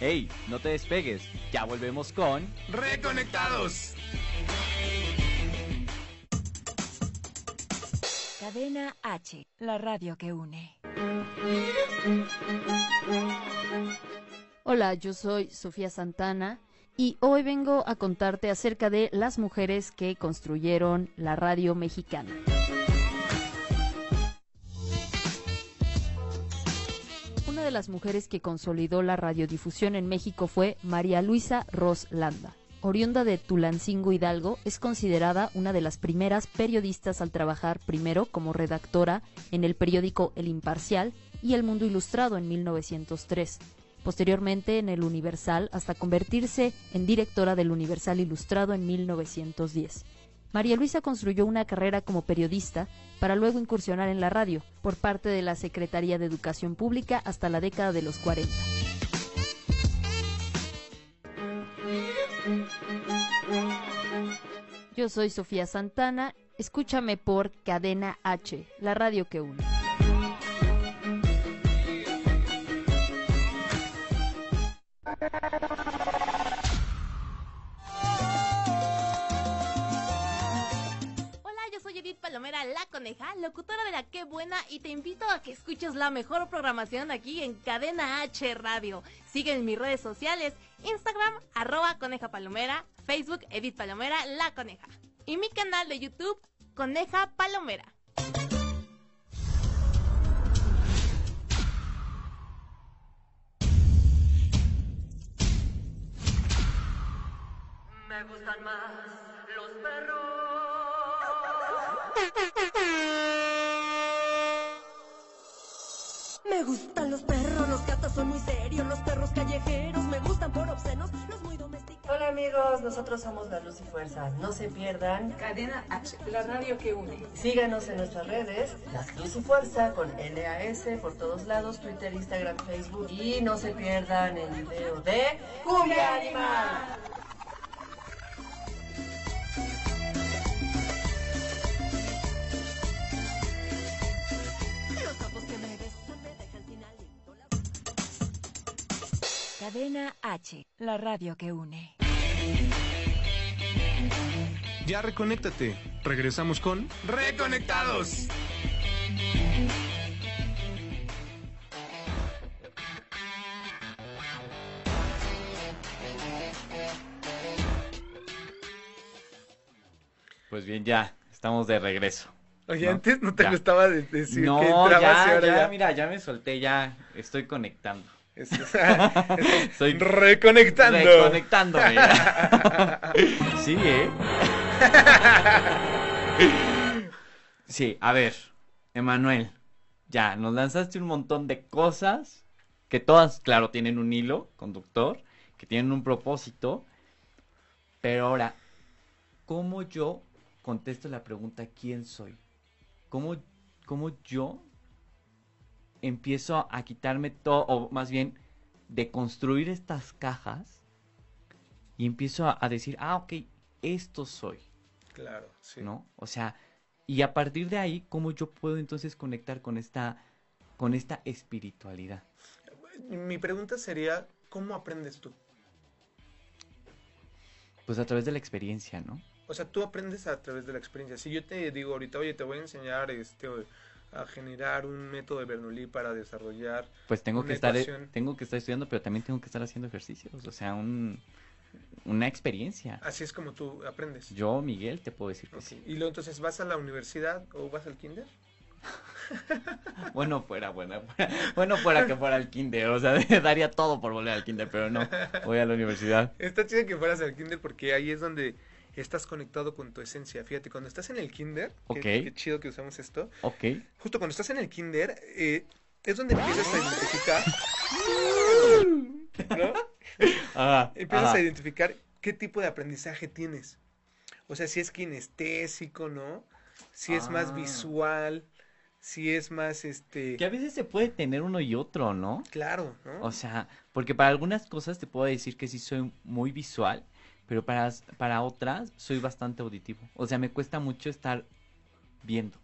Hey, no te despegues, ya volvemos con Reconectados. Cadena H, la radio que une. Hola, yo soy Sofía Santana y hoy vengo a contarte acerca de las mujeres que construyeron la radio mexicana. Una de las mujeres que consolidó la radiodifusión en México fue María Luisa Ros Landa. Oriunda de Tulancingo Hidalgo, es considerada una de las primeras periodistas al trabajar primero como redactora en el periódico El Imparcial y El Mundo Ilustrado en 1903 posteriormente en el Universal hasta convertirse en directora del Universal Ilustrado en 1910. María Luisa construyó una carrera como periodista para luego incursionar en la radio por parte de la Secretaría de Educación Pública hasta la década de los 40. Yo soy Sofía Santana, escúchame por Cadena H, la radio que une. Palomera, la coneja, locutora de la Qué Buena, y te invito a que escuches la mejor programación aquí en Cadena H Radio. Sigue en mis redes sociales, Instagram, arroba coneja palomera, Facebook, Edith Palomera, la coneja. Y mi canal de YouTube, Coneja Palomera. Me gustan más los perros. Me gustan los perros, los gatos son muy serios, los perros callejeros me gustan por obscenos, los muy domesticados. Hola amigos, nosotros somos La Luz y Fuerza. No se pierdan Cadena H, la radio que une. Síganos en nuestras redes, Las Luz y Fuerza con LAS por todos lados, Twitter, Instagram, Facebook y no se pierdan el video de Cumbia Animal. Cadena H, la radio que une. Ya reconéctate. Regresamos con Reconectados. Pues bien, ya, estamos de regreso. Oye, ¿no? antes no te Ya. gustaba de- decir no, que entrabas y ya, ahora ya, ya. mira, ya me solté, ya estoy conectando. Es- es- Soy Reconectando. Reconectándome. sí, ¿eh? Sí, a ver, Emanuel, ya, nos lanzaste un montón de cosas que todas, claro, tienen un hilo conductor, que tienen un propósito, pero ahora, ¿cómo yo contesto la pregunta ¿quién soy? ¿Cómo, cómo yo empiezo a, quitarme todo, o más bien, de construir estas cajas y empiezo a, a decir, ah, ok, esto soy, Claro, sí. ¿no? O sea, y a partir de ahí, ¿cómo yo puedo entonces conectar con esta, con esta espiritualidad? Mi pregunta sería, ¿cómo aprendes tú? Pues a través de la experiencia, ¿no? O sea, tú aprendes a través de la experiencia. Si yo te digo ahorita, oye, te voy a enseñar este a generar un método de Bernoulli para desarrollar Pues tengo que estar, ecuación. tengo que estar estudiando, pero también tengo que estar haciendo ejercicios, o sea, un, una experiencia. Así es como tú aprendes. Yo, Miguel, te puedo decir que Ok. sí. Y luego entonces vas a la universidad o vas al kinder. Bueno, fuera, bueno, fuera, bueno, fuera que fuera al kinder, o sea, daría todo por volver al kinder, pero no, voy a la universidad. Está chido que fueras al kinder porque ahí es donde estás conectado con tu esencia. Fíjate, cuando estás en el kinder, que- Ok. qué chido que usamos esto. Ok, Justo cuando estás en el kinder, eh, es donde empiezas a identificar. ¿No? ah, Empiezas a identificar qué tipo de aprendizaje tienes. O sea, si es kinestésico, ¿no? Si es más Ah. visual, si es más este. que a veces se puede tener uno y otro, ¿no? Claro, ¿no? O sea, porque para algunas cosas te puedo decir que sí soy muy visual, pero para, para otras soy bastante auditivo. O sea, me cuesta mucho estar viendo,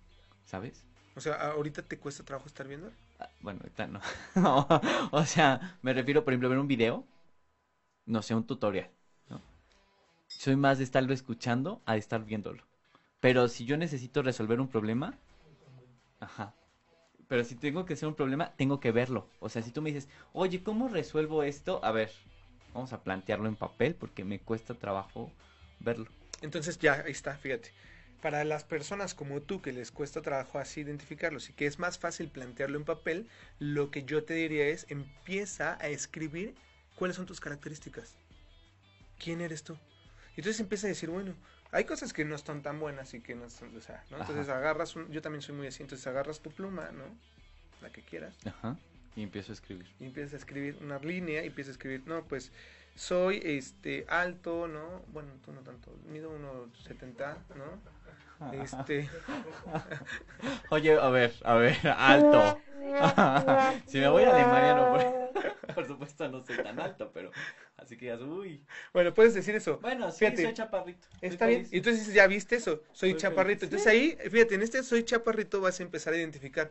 ¿sabes? O sea, ahorita te cuesta trabajo estar viendo. Ah, Bueno, ahorita no. No, O sea, me refiero, por ejemplo, a ver un video, no sé, un tutorial, ¿no? Soy más de estarlo escuchando a de estar viéndolo. Pero si yo necesito resolver un problema, Ajá. Pero si tengo que hacer un problema, tengo que verlo. O sea, si tú me dices, oye, ¿cómo resuelvo esto? A ver, vamos a plantearlo en papel porque me cuesta trabajo verlo. Entonces ya, ahí está, fíjate. Para las personas como tú que les cuesta trabajo así identificarlos y que es más fácil plantearlo en papel, lo que yo te diría es empieza a escribir cuáles son tus características. ¿Quién eres tú? Y entonces empieza a decir, bueno, hay cosas que no están tan buenas y que no son, o sea, ¿no? Entonces Ajá. agarras, un, yo también soy muy así, entonces agarras tu pluma, ¿no? La que quieras. Ajá. Y empiezo a escribir. Y empiezas a escribir una línea y empiezas a escribir, no, pues soy este alto, ¿no? Bueno, tú no tanto, mido 1.70, ¿no? Este... Oye, a ver, a ver, alto. si me voy a Alemania, no, por, por supuesto no soy tan alto, pero así que digas, uy. Bueno, puedes decir eso. Bueno, sí, Fíjate, soy chaparrito. Está bien. Y entonces ya viste eso, soy, Soy chaparrito. feliz. Entonces ahí, fíjate, en este soy chaparrito vas a empezar a identificar.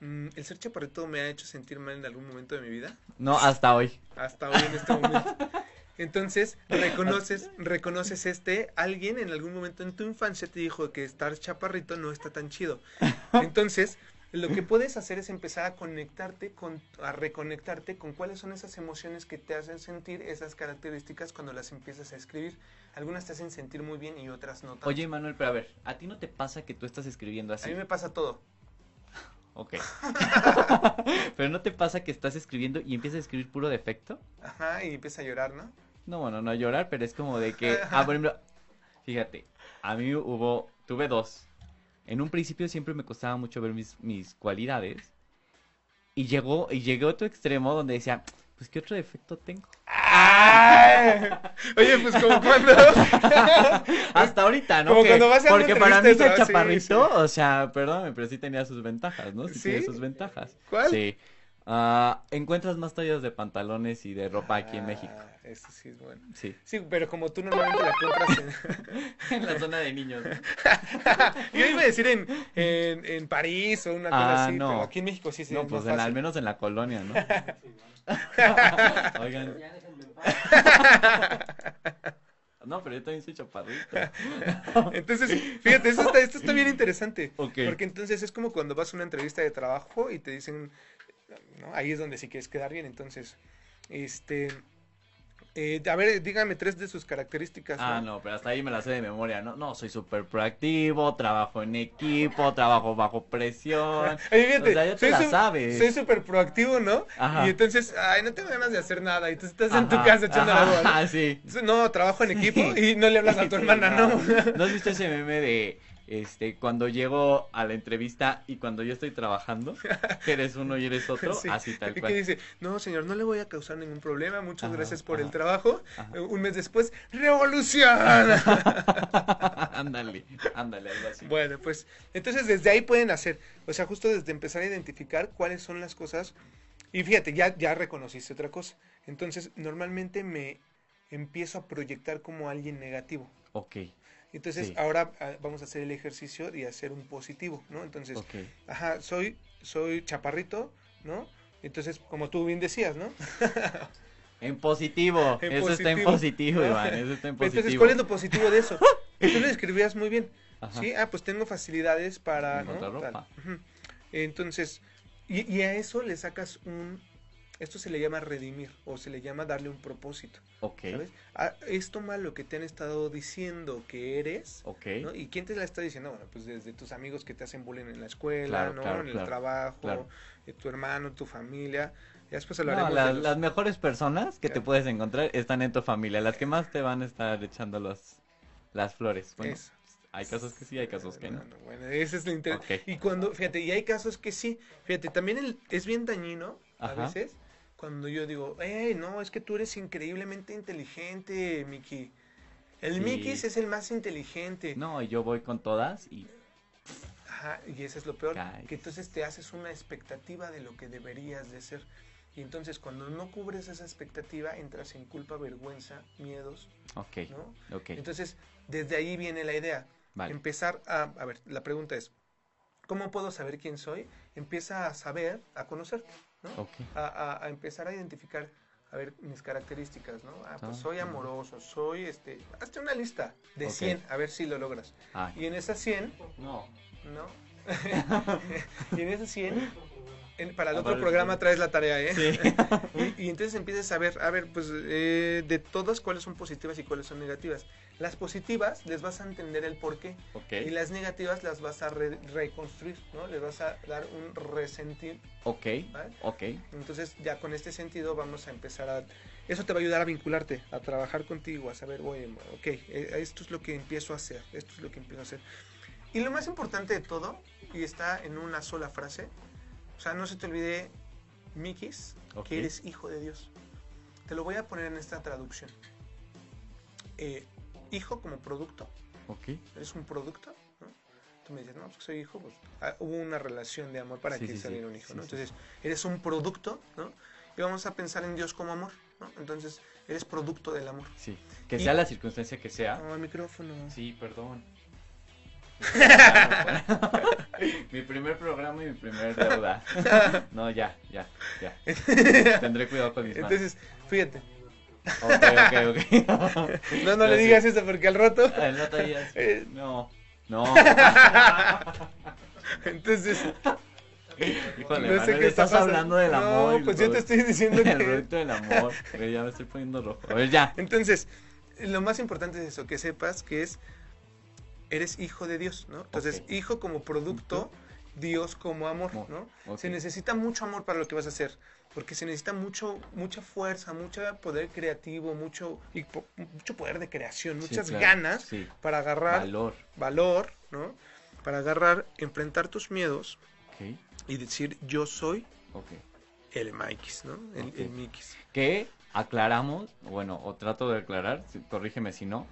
Mm, ¿El ser chaparrito me ha hecho sentir mal en algún momento de mi vida? No, hasta hoy. Hasta hoy en este momento. Entonces, reconoces, reconoces este, alguien en algún momento en tu infancia te dijo que estar chaparrito no está tan chido. Entonces, lo que puedes hacer es empezar a conectarte con, a reconectarte con cuáles son esas emociones que te hacen sentir esas características cuando las empiezas a escribir. Algunas te hacen sentir muy bien y otras no tanto. Oye, Manuel, pero a ver, ¿a ti no te pasa que tú estás escribiendo así? A mí me pasa todo. Ok. pero ¿no te pasa que estás escribiendo y empiezas a escribir puro defecto? Ajá, y empieza a llorar, ¿no? No, bueno, no a llorar, pero es como de que, ah, por ejemplo, fíjate, a mí hubo, tuve dos. En un principio siempre me costaba mucho ver mis, mis cualidades. Y llegó, y llegué a otro extremo donde decía, pues, ¿qué otro defecto tengo? ¡Ay! Oye, pues como cuando... Hasta ahorita, ¿no? Como Que- cuando vas a porque para mí ser chaparrito, sí. o sea, perdóname, pero sí tenía sus ventajas, ¿no? Sí, ¿Sí? tiene sus ventajas. ¿Cuál? Sí. Ah, encuentras más tallas de pantalones y de ropa aquí en México. Ah, Eso sí es bueno. Sí. Sí, pero como tú normalmente la compras en... en la zona de niños. ¿no? Yo iba a decir en, en, en París o una cosa Ah, así, no. pero aquí en México sí se No, es pues más en la- al menos en la colonia, ¿no? Oigan. No, pero yo también soy chaparrito. Entonces, fíjate, esto está, esto está bien interesante. Porque entonces es como cuando vas a una entrevista de trabajo y te dicen, ¿no? Ahí es donde sí quieres quedar bien. Entonces, este, eh, a ver, dígame tres de sus características. Ah, no, pero hasta ahí me la sé de memoria, ¿no? No, soy súper proactivo, trabajo en equipo, trabajo bajo presión. Oye, fíjate, o sea, ya te soy la su- sabes. Soy súper proactivo, ¿no? Ajá. Y entonces, ay, no tengo ganas de hacer nada. Y tú estás en tu casa echando la ajá, bola. Ah, sí. No, trabajo en equipo y no le hablas a tu hermana, ¿no? ¿No has visto ese meme de este cuando llego a la entrevista y cuando yo estoy trabajando, que eres uno y eres otro? Sí. Así tal Y cual. que dice, no señor, no le voy a causar ningún problema, muchas Ajá, gracias por el trabajo. ajá. Un mes después, ¡revolución! ándale, ándale, algo así. bueno, pues entonces desde ahí pueden hacer, o sea, justo desde empezar a identificar cuáles son las cosas. Y fíjate, ya, ya reconociste otra cosa. Entonces, normalmente me empiezo a proyectar como alguien negativo. Ok, Entonces, Sí. ahora ah, vamos a hacer el ejercicio y hacer un positivo, ¿no? Entonces, ajá, soy, soy chaparrito, ¿no? Entonces, como tú bien decías, ¿no? En positivo, En eso está en positivo. Iván, eso está en positivo. Entonces, ¿cuál es lo positivo de eso? Tú lo escribías muy bien. Ajá. Sí, ah, pues tengo facilidades para, ¿no? Ropa. Entonces, y, y a eso le sacas un, esto se le llama redimir o se le llama darle un propósito, Ok, ¿sabes? Ah, es tomar lo que te han estado diciendo que eres, ok. ¿no? ¿Y quién te la está diciendo? Bueno, pues desde tus amigos que te hacen bullying en la escuela, Claro, ¿no? claro, en el claro, trabajo, eh, tu hermano, tu familia. Ya después No, hablaremos la- de los- las mejores personas que Ya. te puedes encontrar están en tu familia, las que más te van a estar echando los, las flores. Bueno, hay casos que sí, hay casos que no. No, no, bueno, ese es lo interesante. Ok. Y cuando, fíjate, y hay casos que sí, fíjate, también el- es bien dañino a veces cuando yo digo, hey, no, es que tú eres increíblemente inteligente, Miki. El Sí. Miki es el más inteligente. No, y yo voy con todas y Ajá, y eso es lo peor, Caes. que entonces te haces una expectativa de lo que deberías de ser. Y entonces cuando no cubres esa expectativa, entras en culpa, vergüenza, miedos, Ok, ¿no? ok. Entonces, desde ahí viene la idea. Vale. Empezar a, a ver, la pregunta es, ¿cómo puedo saber quién soy? Empieza a saber, a conocerte, ¿no? Ok. A, a- a empezar a identificar, a ver, mis características, ¿no? Ah, pues Ah, soy amoroso, soy, este, hazte una lista de Ok. 100, a ver si lo logras. Ah, Y en esas 100, no. ¿no? y en esos 100, en- para el Ah, otro programa traes la tarea, ¿eh? Sí. y, y entonces empiezas a ver, a ver, pues eh, de todas cuáles son positivas y cuáles son negativas. Las positivas les vas a entender el porqué. Ok. Y las negativas las vas a re- reconstruir, ¿no? Les vas a dar un resentir. Ok, ¿vale? ok. Entonces ya con este sentido vamos a empezar a... Eso te va a ayudar a vincularte, a trabajar contigo, a saber, oye, ok, eh, esto es lo que empiezo a hacer, esto es lo que empiezo a hacer. Y lo más importante de todo, y está en una sola frase, o sea, no se te olvide, Mikis, que eres hijo de Dios. Te lo voy a poner en esta traducción. Eh, hijo como producto, Ok. eres un producto, ¿no? Tú me dices, no, pues soy hijo, pues ah, hubo una relación de amor para Sí, que sí, sí. saliera un hijo, Sí, ¿no? sí, Entonces, eres un producto, ¿no? Y vamos a pensar en Dios como amor, ¿no? Entonces, eres producto del amor. Sí. Que Y- sea la circunstancia que sea. No, el micrófono. Sí, perdón. mi primer programa y mi primer deuda. No, ya, ya, ya. Tendré cuidado con mis manos. Entonces, fíjate. Ok, ok, ok. No, no le digas eso porque al rato. Al ya- Eh, No, no. Entonces. Híjole, no sé Manuel, qué está estás pasando. hablando del amor. No, pues yo te estoy diciendo que. El producto del amor. Pero ya me estoy poniendo rojo. A ver, ya. Entonces, lo más importante es eso, que sepas que es, eres hijo de Dios, ¿no? Entonces, hijo como producto, Dios como amor, ¿no? Se necesita mucho amor para lo que vas a hacer, porque se necesita mucho, mucha fuerza, mucho poder creativo, mucho, y po- mucho poder de creación, Sí, muchas claro, ganas sí. para agarrar Valor. valor, ¿no? Para agarrar, enfrentar tus miedos y decir, yo soy el Mikis, ¿no? El, Mikis. Que aclaramos, bueno, o trato de aclarar, corrígeme si no,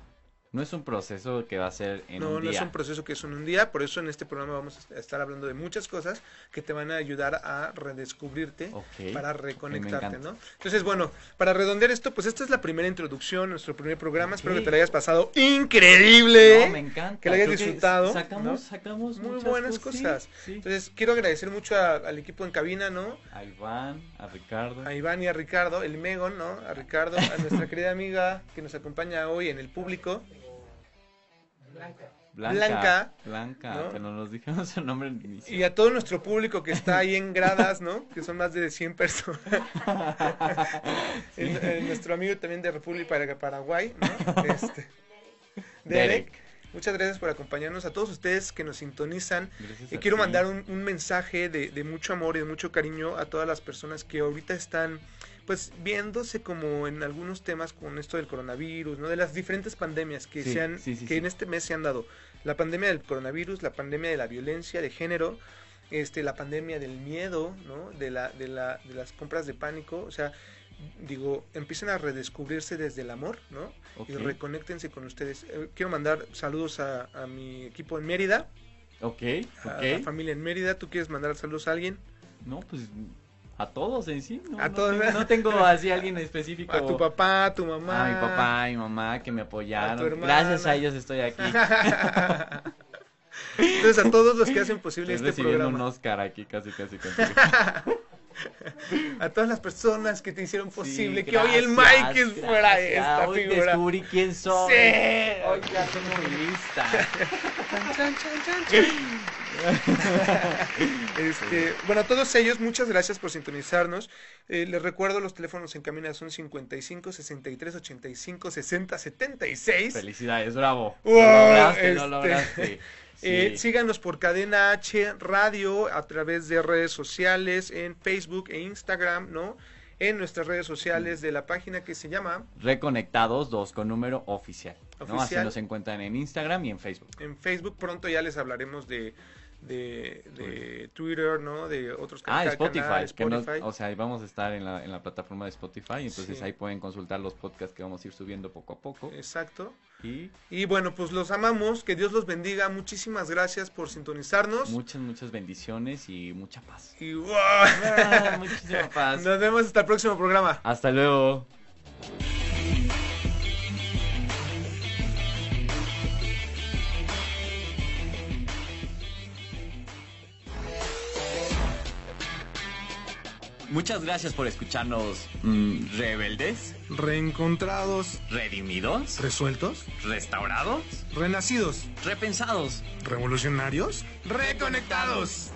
no es un proceso que va a ser en no, un no día. es un proceso que es en un día, por eso en este programa vamos a estar hablando de muchas cosas que te van a ayudar a redescubrirte Ok, para reconectarte. ¿no? Entonces, bueno, para redondear esto, pues esta es la primera introducción, nuestro primer programa, espero que te lo hayas pasado increíble, No, me encanta. que lo hayas Creo disfrutado, Sacamos, ¿no? sacamos muy buenas cosas, sí, cosas. sí. Entonces, quiero agradecer mucho a- al equipo en cabina, ¿no? A Iván, a Ricardo. A Iván y a Ricardo, el Megon, ¿no? A Ricardo, a nuestra querida amiga que nos acompaña hoy en el público. Blanca. Blanca, Blanca, ¿no? que no nos dijeron su nombre al inicio. Y a todo nuestro público que está ahí en gradas, ¿no? Que son más de 100 personas. El- el- nuestro amigo también de República Para- Paraguay, ¿no? Este, Derek. Derek. Muchas gracias por acompañarnos. A todos ustedes que nos sintonizan. A quiero ti. mandar un, un mensaje de, de mucho amor y de mucho cariño a todas las personas que ahorita están pues viéndose como en algunos temas con esto del coronavirus, ¿no? De las diferentes pandemias que Sí, se han, sí, sí, que en este mes se han dado. La pandemia del coronavirus, la pandemia de la violencia de género, este, la pandemia del miedo, ¿no? De la, de la, de las compras de pánico, o sea, digo, empiecen a redescubrirse desde el amor, ¿no? Y Ok. reconéctense con ustedes. Eh, quiero mandar saludos a, a mi equipo en Mérida, Ok, a la ok. familia en Mérida. ¿Tú quieres mandar saludos a alguien? No, pues a todos en sí. No, A no todos. Tengo, no tengo así alguien específico. A tu papá, a tu mamá. A mi papá, a mi mamá que me apoyaron. A. Gracias a ellos estoy aquí. Entonces a todos los que hacen posible Estoy este programa. un Oscar aquí casi casi. A todas las personas que te hicieron posible Sí, que hoy el Mike fuera esta Hoy figura. descubrí quién soy. Sí. Hoy ya tengo mi lista. Este, bueno, a todos ellos, muchas gracias por sintonizarnos. Eh, les recuerdo, los teléfonos en cabina son 55 63 85 60 76. Felicidades, bravo. Wow, lo lograste, lo este, lograste. eh, Sí. síganos por Cadena H Radio a través de redes sociales, en Facebook e Instagram, ¿no? En nuestras redes sociales de la página que se llama Reconectados, dos con número oficial. ¿no? Así Oficial. nos encuentran en Instagram y en Facebook. en Facebook. Pronto ya les hablaremos de, de, de Twitter, ¿no? De otros Ah, ca- Spotify, canales, que no- Spotify. o sea, ahí vamos a estar en la, en la plataforma de Spotify, entonces Sí. ahí pueden consultar los podcasts que vamos a ir subiendo poco a poco. Exacto. Y Y bueno, pues los amamos, que Dios los bendiga. Muchísimas gracias por sintonizarnos. muchas, muchas bendiciones y mucha paz. Y wow. Ah, muchísima paz. Nos vemos hasta el próximo programa. Hasta luego. Muchas gracias por escucharnos mm, rebeldes, Reencontrados, redimidos, resueltos, restaurados, renacidos, repensados. revolucionarios, reconectados.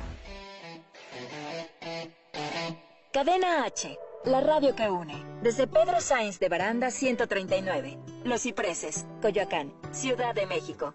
Cadena H, la radio que une. Desde Pedro Sáenz de Baranda 139, Los Cipreses, Coyoacán, Ciudad de México.